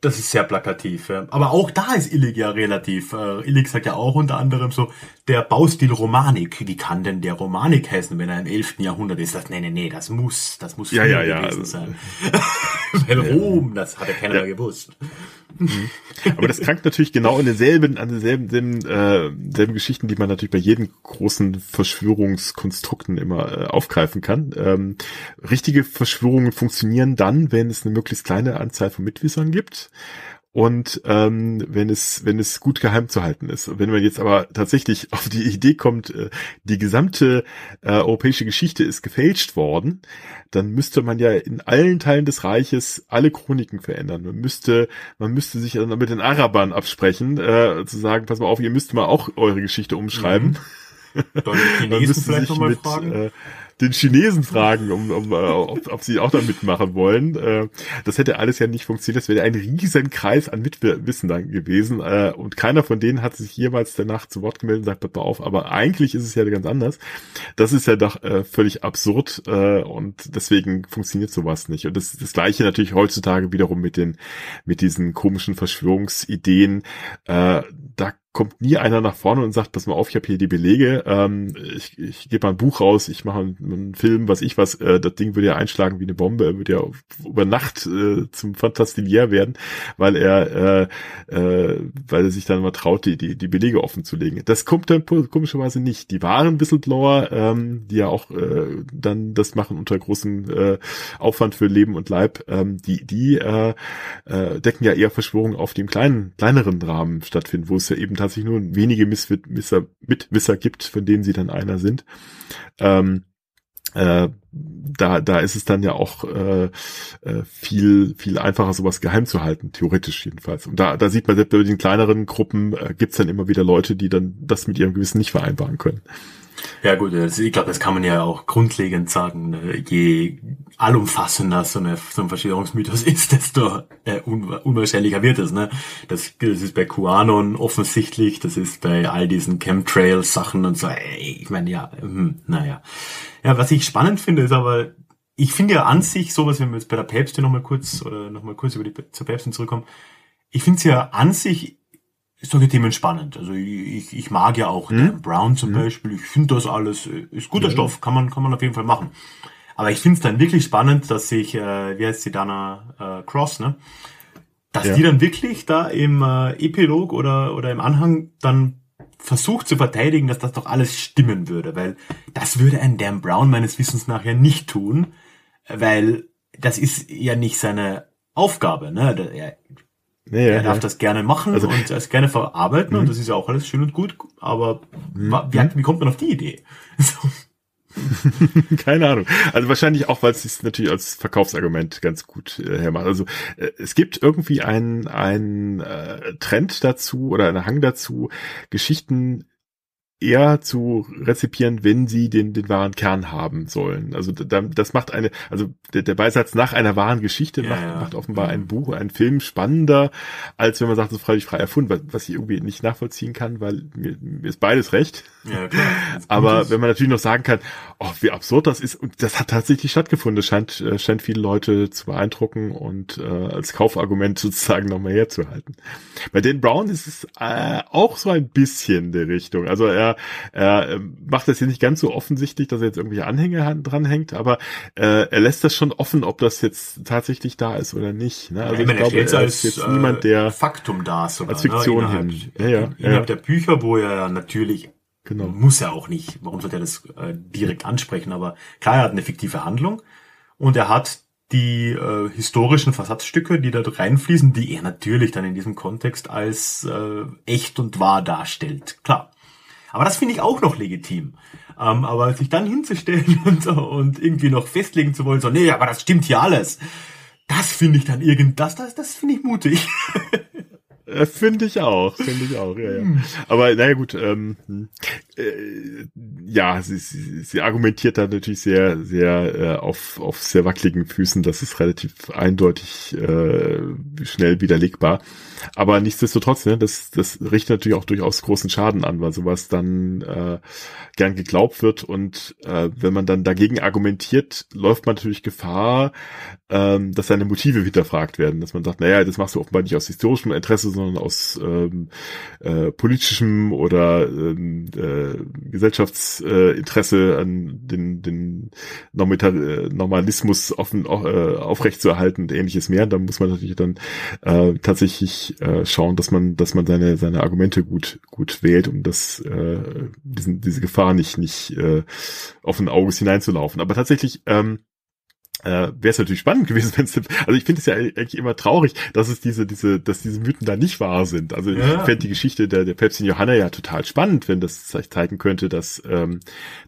Das ist sehr plakativ. Ja. Aber auch da ist Illig ja relativ. Äh, Illig sagt ja auch unter anderem so, der Baustil Romanik. Wie kann denn der Romanik heißen, wenn er im 11. Jahrhundert ist? Das, nee, nee, nee, das muss, das muss ja, ja, ja, gewesen sein. Weil Rom, das hat ja keiner ja. gewusst. Mhm. Aber das krankt natürlich genau in denselben, an denselben, selben, äh, selben Geschichten, die man natürlich bei jedem großen Verschwörungskonstrukten immer äh, aufgreifen kann. Ähm, richtige Verschwörungen funktionieren dann, wenn es eine möglichst kleine Anzahl von Mitwissern gibt und ähm, wenn es wenn es gut geheim zu halten ist. Wenn man jetzt aber tatsächlich auf die Idee kommt, äh, die gesamte äh, europäische Geschichte ist gefälscht worden, dann müsste man ja in allen Teilen des Reiches alle Chroniken verändern. Man müsste man müsste sich dann mit den Arabern absprechen, äh, zu sagen, pass mal auf, ihr müsst mal auch eure Geschichte umschreiben. Mhm. Dann Chinesen vielleicht nochmal fragen. Äh, den Chinesen fragen, um, um, uh, ob, ob sie auch da mitmachen wollen. Uh, das hätte alles ja nicht funktioniert. Das wäre ein riesen Kreis an Mitwissen dann gewesen. Uh, und keiner von denen hat sich jemals danach zu Wort gemeldet und sagt, pass auf, aber eigentlich ist es ja ganz anders. Das ist ja doch völlig absurd und deswegen funktioniert sowas nicht. Und das, das gleiche natürlich heutzutage wiederum mit den, mit diesen komischen Verschwörungsideen. Da kommt nie einer nach vorne und sagt, pass mal auf, ich habe hier die Belege, ähm, ich, ich gebe mal ein Buch raus, ich mache einen, einen, Film, was ich was, äh, das Ding würde ja einschlagen wie eine Bombe, würde ja über Nacht äh, zum Fantastilier werden, weil er, äh, äh, weil er sich dann mal traut, die, die, die Belege offen zu legen. Das kommt dann komischerweise nicht. Die wahren Whistleblower, ähm, die ja auch äh, dann das machen unter großem äh, Aufwand für Leben und Leib, ähm, die, die äh, äh, decken ja eher Verschwörungen auf dem kleinen, kleineren Rahmen stattfinden, wo es ja eben tatsächlich nur wenige Misswisser, Mitwisser gibt, von denen sie dann einer sind. Ähm, äh, da, da ist es dann ja auch äh, äh, viel, viel einfacher, sowas geheim zu halten, theoretisch jedenfalls. Und da, da sieht man, selbst bei den kleineren Gruppen äh, gibt es dann immer wieder Leute, die dann das mit ihrem Gewissen nicht vereinbaren können. Ja gut, ich glaube, das kann man ja auch grundlegend sagen. Ne? Je allumfassender so, eine, so ein Verschwörungsmythos ist, desto äh, unwahrscheinlicher wird es. Ne? Das, das ist bei QAnon offensichtlich, das ist bei all diesen Chemtrails-Sachen und so. Ey, ich meine, ja, hm, naja. Ja, was ich spannend finde, ist aber, ich finde ja an sich sowas, wenn wir jetzt bei der Päpste nochmal kurz oder nochmal kurz über die zur Päpstin zurückkommen, ich finde es ja an sich solche Themen spannend. Also ich, ich mag ja auch hm? Dan Brown zum hm? Beispiel. Ich finde das alles äh, ist guter hm. Stoff, kann man kann man auf jeden Fall machen. Aber ich finde es dann wirklich spannend, dass sich, äh, wie heißt die Dana äh, Cross, ne? Dass ja. die dann wirklich da im äh, Epilog oder oder im Anhang dann versucht zu verteidigen, dass das doch alles stimmen würde, weil das würde ein Dan Brown meines Wissens nachher nicht tun, weil das ist ja nicht seine Aufgabe, ne? Er, ja, ja, er darf ja. das gerne machen also, und es gerne verarbeiten und mhm. das ist ja auch alles schön und gut, aber mhm. wie, wie kommt man auf die Idee? Keine Ahnung. Also wahrscheinlich auch, weil es sich natürlich als Verkaufsargument ganz gut äh, hermacht. Also äh, es gibt irgendwie einen, einen äh, Trend dazu oder einen Hang dazu, Geschichten eher zu rezipieren, wenn sie den, den wahren Kern haben sollen. Also das macht eine, also der, der Beisatz nach einer wahren Geschichte ja, macht, ja. macht offenbar ein Buch, einen Film spannender, als wenn man sagt, es ist freilich frei erfunden, was ich irgendwie nicht nachvollziehen kann, weil mir, mir ist beides recht. Ja, klar. Aber wenn man natürlich noch sagen kann, oh, wie absurd das ist, und das hat tatsächlich stattgefunden, das scheint, äh, scheint viele Leute zu beeindrucken und äh, als Kaufargument sozusagen nochmal herzuhalten. Bei Dan Brown ist es äh, auch so ein bisschen der Richtung. Also er, er macht das hier nicht ganz so offensichtlich, dass er jetzt irgendwelche Anhänge dranhängt, aber äh, er lässt das schon offen, ob das jetzt tatsächlich da ist oder nicht. Ne? Also ja, ich glaube, er ist jetzt äh, niemand, der Faktum da ist, als Fiktion ne? innerhalb, hin. Ja, ja, innerhalb ja. der Bücher, wo er natürlich Genau. Muss er auch nicht. Warum sollte er das äh, direkt ansprechen? Aber klar, er hat eine fiktive Handlung und er hat die äh, historischen Versatzstücke, die da reinfließen, die er natürlich dann in diesem Kontext als äh, echt und wahr darstellt. Klar. Aber das finde ich auch noch legitim. Ähm, aber sich dann hinzustellen und, und irgendwie noch festlegen zu wollen, so, nee, aber das stimmt hier alles. Das finde ich dann irgend, das, das, das finde ich mutig. Äh, finde ich auch, finde ich auch, ja, ja. Hm. Aber naja gut, ähm, äh, ja, sie, sie, sie argumentiert da natürlich sehr, sehr äh, auf, auf sehr wackeligen Füßen, das ist relativ eindeutig äh, schnell widerlegbar. Aber nichtsdestotrotz, ne, das, das richtet natürlich auch durchaus großen Schaden an, weil sowas dann äh, gern geglaubt wird. Und äh, wenn man dann dagegen argumentiert, läuft man natürlich Gefahr, ähm, dass seine Motive hinterfragt werden, dass man sagt, naja, das machst du offenbar nicht aus historischem Interesse, sondern aus ähm, äh, politischem oder ähm, äh, Gesellschaftsinteresse an den, den Normalismus offen, äh, aufrechtzuerhalten und ähnliches mehr. Da muss man natürlich dann äh, tatsächlich äh, schauen, dass man, dass man seine, seine Argumente gut, gut wählt, um das, äh, diesen, diese Gefahr nicht, nicht äh, offenen Auges hineinzulaufen. Aber tatsächlich, ähm, äh, wäre es natürlich spannend gewesen, wenn es also ich finde es ja eigentlich immer traurig, dass es diese diese dass diese Mythen da nicht wahr sind. Also ja. ich fände die Geschichte der der Päpstin Johanna ja total spannend, wenn das zeigen könnte, dass ähm,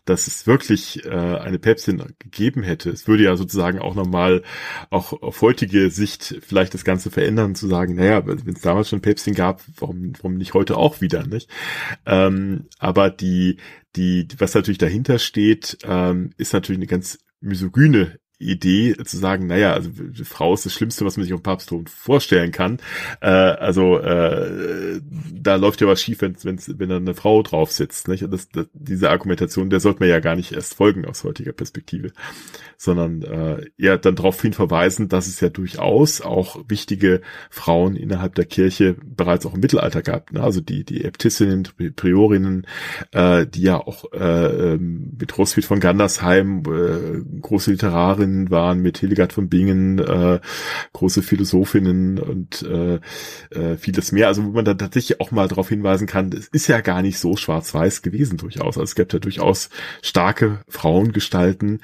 dass es wirklich äh, eine Päpstin gegeben hätte. Es würde ja sozusagen auch nochmal auch auf heutige Sicht vielleicht das Ganze verändern, zu sagen, naja, wenn es damals schon Päpstin gab, warum warum nicht heute auch wieder, nicht? Ähm, aber die die, was natürlich dahinter steht, ähm, ist natürlich eine ganz misogyne Idee zu sagen, naja, also Frau ist das Schlimmste, was man sich auf Papstthron vorstellen kann. Äh, also äh, da läuft ja was schief, wenn, wenn's, wenn da eine Frau drauf sitzt. Nicht? Das, das, diese Argumentation, der sollte man ja gar nicht erst folgen aus heutiger Perspektive, sondern äh, eher dann darauf hin verweisen, dass es ja durchaus auch wichtige Frauen innerhalb der Kirche bereits auch im Mittelalter gab. Ne? Also die, die Äbtissinnen, Priorinnen, äh, die ja auch äh, ähm, mit Roswitha von Gandersheim äh, große Literarin Autorinnen waren mit Hildegard von Bingen, äh, große Philosophinnen und äh, äh, vieles mehr. Also wo man dann tatsächlich auch mal darauf hinweisen kann, es ist ja gar nicht so schwarz-weiß gewesen durchaus. Also es gibt ja durchaus starke Frauengestalten,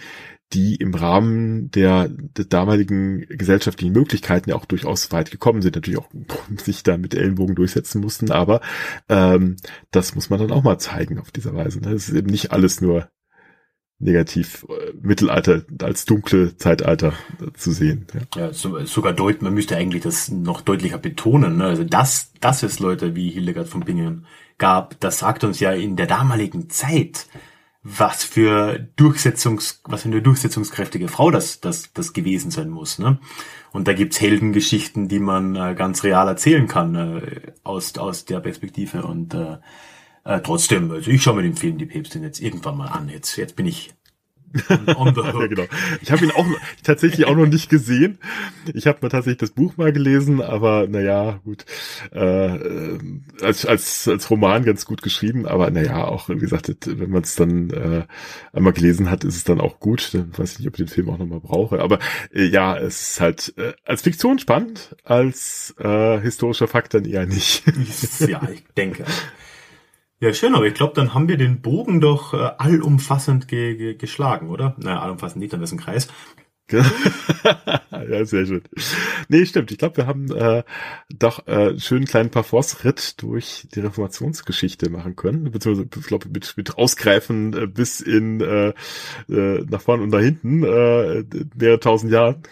die im Rahmen der, der damaligen gesellschaftlichen Möglichkeiten ja auch durchaus weit gekommen sind, natürlich auch sich da mit Ellenbogen durchsetzen mussten, aber ähm, das muss man dann auch mal zeigen auf dieser Weise. Ne? Es ist eben nicht alles nur negativ äh, Mittelalter als dunkle Zeitalter äh, zu sehen. Ja, ja so, sogar deut, man müsste eigentlich das noch deutlicher betonen. Ne? Also dass, dass es Leute wie Hildegard von Bingen gab, das sagt uns ja in der damaligen Zeit, was für Durchsetzungs, was für eine durchsetzungskräftige Frau das, das, das gewesen sein muss. Ne? Und da gibt's Heldengeschichten, die man äh, ganz real erzählen kann äh, aus, aus der Perspektive. Und äh, äh, trotzdem, also ich schaue mir den Film Die Päpstin jetzt irgendwann mal an. Jetzt, jetzt bin ich on the hook. ja, genau. Ich habe ihn auch tatsächlich auch noch nicht gesehen. Ich habe mal tatsächlich das Buch mal gelesen, aber naja, gut. Äh, äh, als, als, als Roman ganz gut geschrieben, aber naja, auch wie gesagt, wenn man es dann äh, einmal gelesen hat, ist es dann auch gut. Dann weiß ich nicht, ob ich den Film auch nochmal brauche. Aber äh, ja, es ist halt äh, als Fiktion spannend, als äh, historischer Fakt dann eher nicht. ja, ich denke. Ja, schön, aber ich glaube, dann haben wir den Bogen doch äh, allumfassend ge ge geschlagen, oder? Naja, allumfassend nicht, dann ist ein Kreis. ja, sehr schön. Nee, stimmt. Ich glaube, wir haben äh, doch äh, einen schönen kleinen Parforce-Ritt durch die Reformationsgeschichte machen können. Beziehungsweise, ich glaube, mit, mit Ausgreifen äh, bis in äh, äh, nach vorne und nach hinten, äh, mehrere tausend Jahren.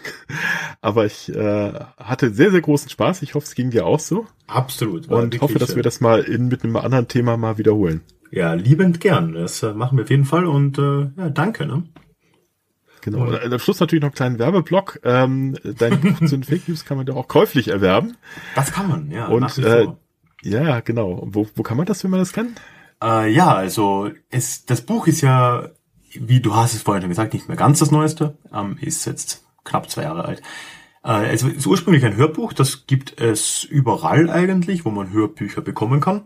Aber ich äh, hatte sehr, sehr großen Spaß. Ich hoffe, es ging dir auch so. Absolut. Und hoffe, dass wir das mal in, mit einem anderen Thema mal wiederholen. Ja, liebend gern. Das äh, machen wir auf jeden Fall und äh, ja, danke. Ne? Genau. Und am Schluss natürlich noch einen kleinen Werbeblock. Ähm, dein Buch zu den Fake News kann man doch auch käuflich erwerben. Das kann man, ja. Und äh, ja, genau. Wo, wo kann man das, wenn man das kann? Äh, ja, also es, das Buch ist ja, wie du hast es vorhin schon gesagt, nicht mehr ganz das Neueste. Ähm, ist jetzt knapp zwei Jahre alt. Äh, es ist ursprünglich ein Hörbuch, das gibt es überall eigentlich, wo man Hörbücher bekommen kann.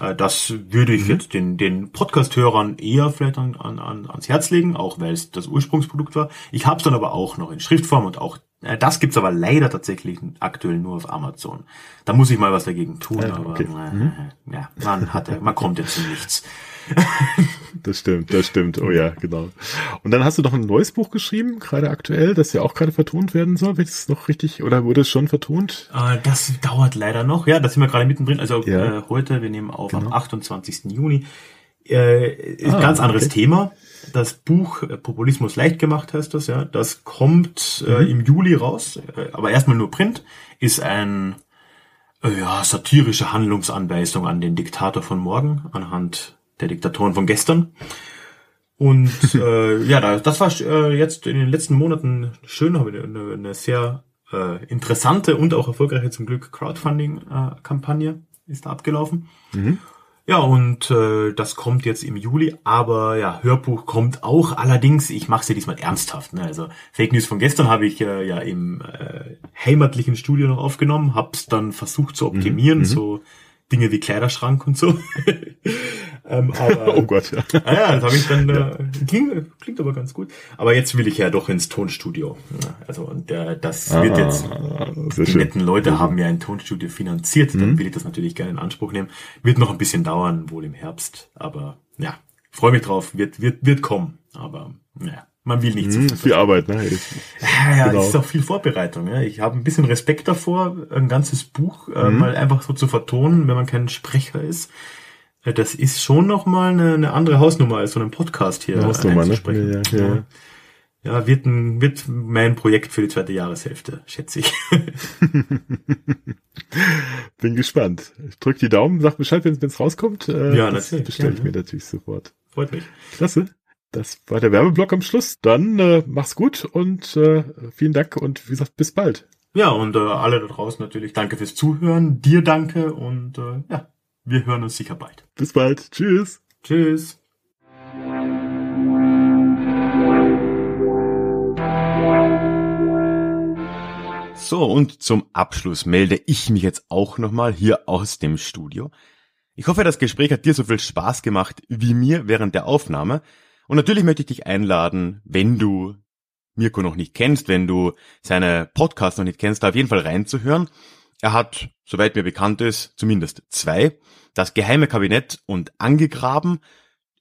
Äh, das würde ich mhm. jetzt den, den Podcast-Hörern eher vielleicht an, an, ans Herz legen, auch weil es das Ursprungsprodukt war. Ich habe es dann aber auch noch in Schriftform und auch äh, das gibt's aber leider tatsächlich aktuell nur auf Amazon. Da muss ich mal was dagegen tun, ja, aber okay. äh, mhm. ja, man hat, man kommt jetzt zu nichts. Das stimmt, das stimmt. Oh ja, genau. Und dann hast du noch ein neues Buch geschrieben, gerade aktuell, das ja auch gerade vertont werden soll. Wird es noch richtig oder wurde es schon vertont? Äh, das dauert leider noch. Ja, da sind wir gerade mittendrin. Also ja. äh, heute, wir nehmen auf genau. am 28. Juni. Äh, ah, ganz anderes okay. Thema. Das Buch äh, Populismus leicht gemacht heißt das, ja. Das kommt äh, mhm. im Juli raus, äh, aber erstmal nur Print. Ist ein ja, satirische Handlungsanweisung an den Diktator von morgen anhand der Diktatoren von gestern. Und äh, ja, das war äh, jetzt in den letzten Monaten schön, habe eine, eine sehr äh, interessante und auch erfolgreiche zum Glück Crowdfunding-Kampagne ist da abgelaufen. Mhm. Ja, und äh, das kommt jetzt im Juli, aber ja, Hörbuch kommt auch. Allerdings, ich mache es ja diesmal ernsthaft. Ne? Also Fake News von gestern habe ich äh, ja im äh, heimatlichen Studio noch aufgenommen, hab's dann versucht zu optimieren, mhm. so Dinge wie Kleiderschrank und so. ähm, aber, oh Gott, ja. Ah ja, das habe ich dann, äh, klingt, klingt aber ganz gut. Aber jetzt will ich ja doch ins Tonstudio. Also und äh, das ah, wird jetzt, die schön. netten Leute haben ja ein Tonstudio finanziert, dann mhm. will ich das natürlich gerne in Anspruch nehmen. Wird noch ein bisschen dauern, wohl im Herbst, aber ja, freue mich drauf, wird, wird, wird kommen. Aber ja. Man will nicht hm, zu viel Arbeit, ne? Ja, ja, genau. ist auch viel Vorbereitung. Ja. Ich habe ein bisschen Respekt davor, ein ganzes Buch äh, mhm. mal einfach so zu vertonen, wenn man kein Sprecher ist. Äh, das ist schon noch mal eine, eine andere Hausnummer als so einen Podcast hier Hausnummer, ne? Ja, ja, ja. ja, wird, ein, wird mein Projekt für die zweite Jahreshälfte, schätze ich. Bin gespannt. Ich drück die Daumen, sag Bescheid, wenn es rauskommt. Äh, ja, natürlich. Bestelle ich mir natürlich sofort. Freut mich. Klasse. Das war der Werbeblock am Schluss. Dann äh, mach's gut und äh, vielen Dank und wie gesagt, bis bald. Ja, und äh, alle da draußen natürlich danke fürs Zuhören. Dir danke und äh, ja, wir hören uns sicher bald. Bis bald. Tschüss. Tschüss. So, und zum Abschluss melde ich mich jetzt auch nochmal hier aus dem Studio. Ich hoffe, das Gespräch hat dir so viel Spaß gemacht wie mir während der Aufnahme. Und natürlich möchte ich dich einladen, wenn du Mirko noch nicht kennst, wenn du seine Podcasts noch nicht kennst, da auf jeden Fall reinzuhören. Er hat, soweit mir bekannt ist, zumindest zwei. Das geheime Kabinett und Angegraben.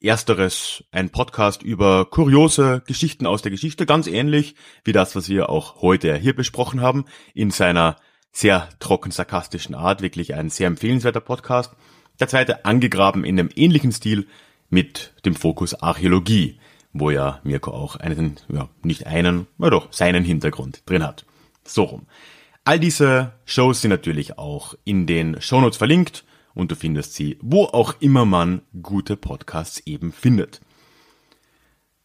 Ersteres ein Podcast über kuriose Geschichten aus der Geschichte, ganz ähnlich wie das, was wir auch heute hier besprochen haben, in seiner sehr trocken sarkastischen Art, wirklich ein sehr empfehlenswerter Podcast. Der zweite angegraben in einem ähnlichen Stil mit dem Fokus Archäologie, wo ja Mirko auch einen, ja, nicht einen, aber doch seinen Hintergrund drin hat. So rum. All diese Shows sind natürlich auch in den Shownotes verlinkt und du findest sie, wo auch immer man gute Podcasts eben findet.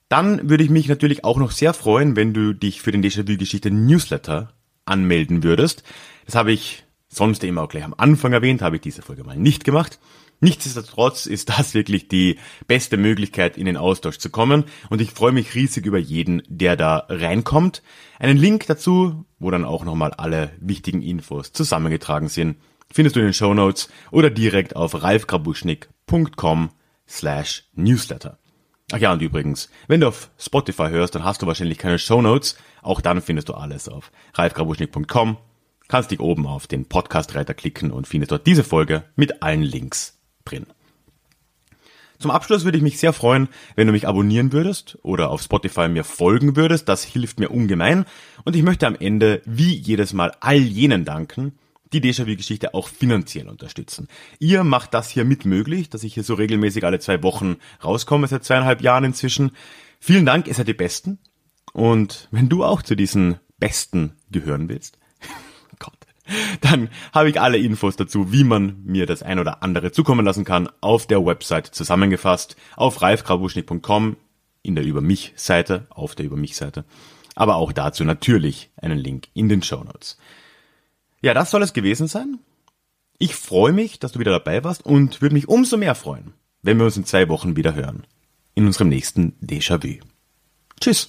Dann würde ich mich natürlich auch noch sehr freuen, wenn du dich für den Déjà-vu-Geschichte Newsletter anmelden würdest. Das habe ich sonst immer auch gleich am Anfang erwähnt, habe ich diese Folge mal nicht gemacht. Nichtsdestotrotz ist das wirklich die beste Möglichkeit, in den Austausch zu kommen und ich freue mich riesig über jeden, der da reinkommt. Einen Link dazu, wo dann auch nochmal alle wichtigen Infos zusammengetragen sind, findest du in den Show Notes oder direkt auf ralfgrabuschnick.com slash newsletter. Ach ja, und übrigens, wenn du auf Spotify hörst, dann hast du wahrscheinlich keine Show Notes. Auch dann findest du alles auf ralfgrabuschnick.com. Kannst dich oben auf den Podcast-Reiter klicken und findest dort diese Folge mit allen Links drin. Zum Abschluss würde ich mich sehr freuen, wenn du mich abonnieren würdest oder auf Spotify mir folgen würdest. Das hilft mir ungemein. Und ich möchte am Ende wie jedes Mal all jenen danken, die Déjà-vu-Geschichte auch finanziell unterstützen. Ihr macht das hier mit möglich, dass ich hier so regelmäßig alle zwei Wochen rauskomme, seit zweieinhalb Jahren inzwischen. Vielen Dank, ihr seid die Besten. Und wenn du auch zu diesen Besten gehören willst, Gott, dann habe ich alle Infos dazu, wie man mir das ein oder andere zukommen lassen kann, auf der Website zusammengefasst, auf ralfgrabuschnick.com, in der Über mich Seite, auf der Über mich Seite, aber auch dazu natürlich einen Link in den Show Notes. Ja, das soll es gewesen sein. Ich freue mich, dass du wieder dabei warst und würde mich umso mehr freuen, wenn wir uns in zwei Wochen wieder hören. In unserem nächsten Déjà-vu. Tschüss.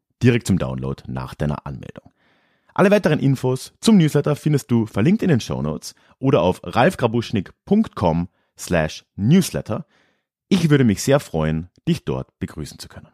Direkt zum Download nach deiner Anmeldung. Alle weiteren Infos zum Newsletter findest du verlinkt in den Show Notes oder auf ralfgrabuschnick.com slash newsletter. Ich würde mich sehr freuen, dich dort begrüßen zu können.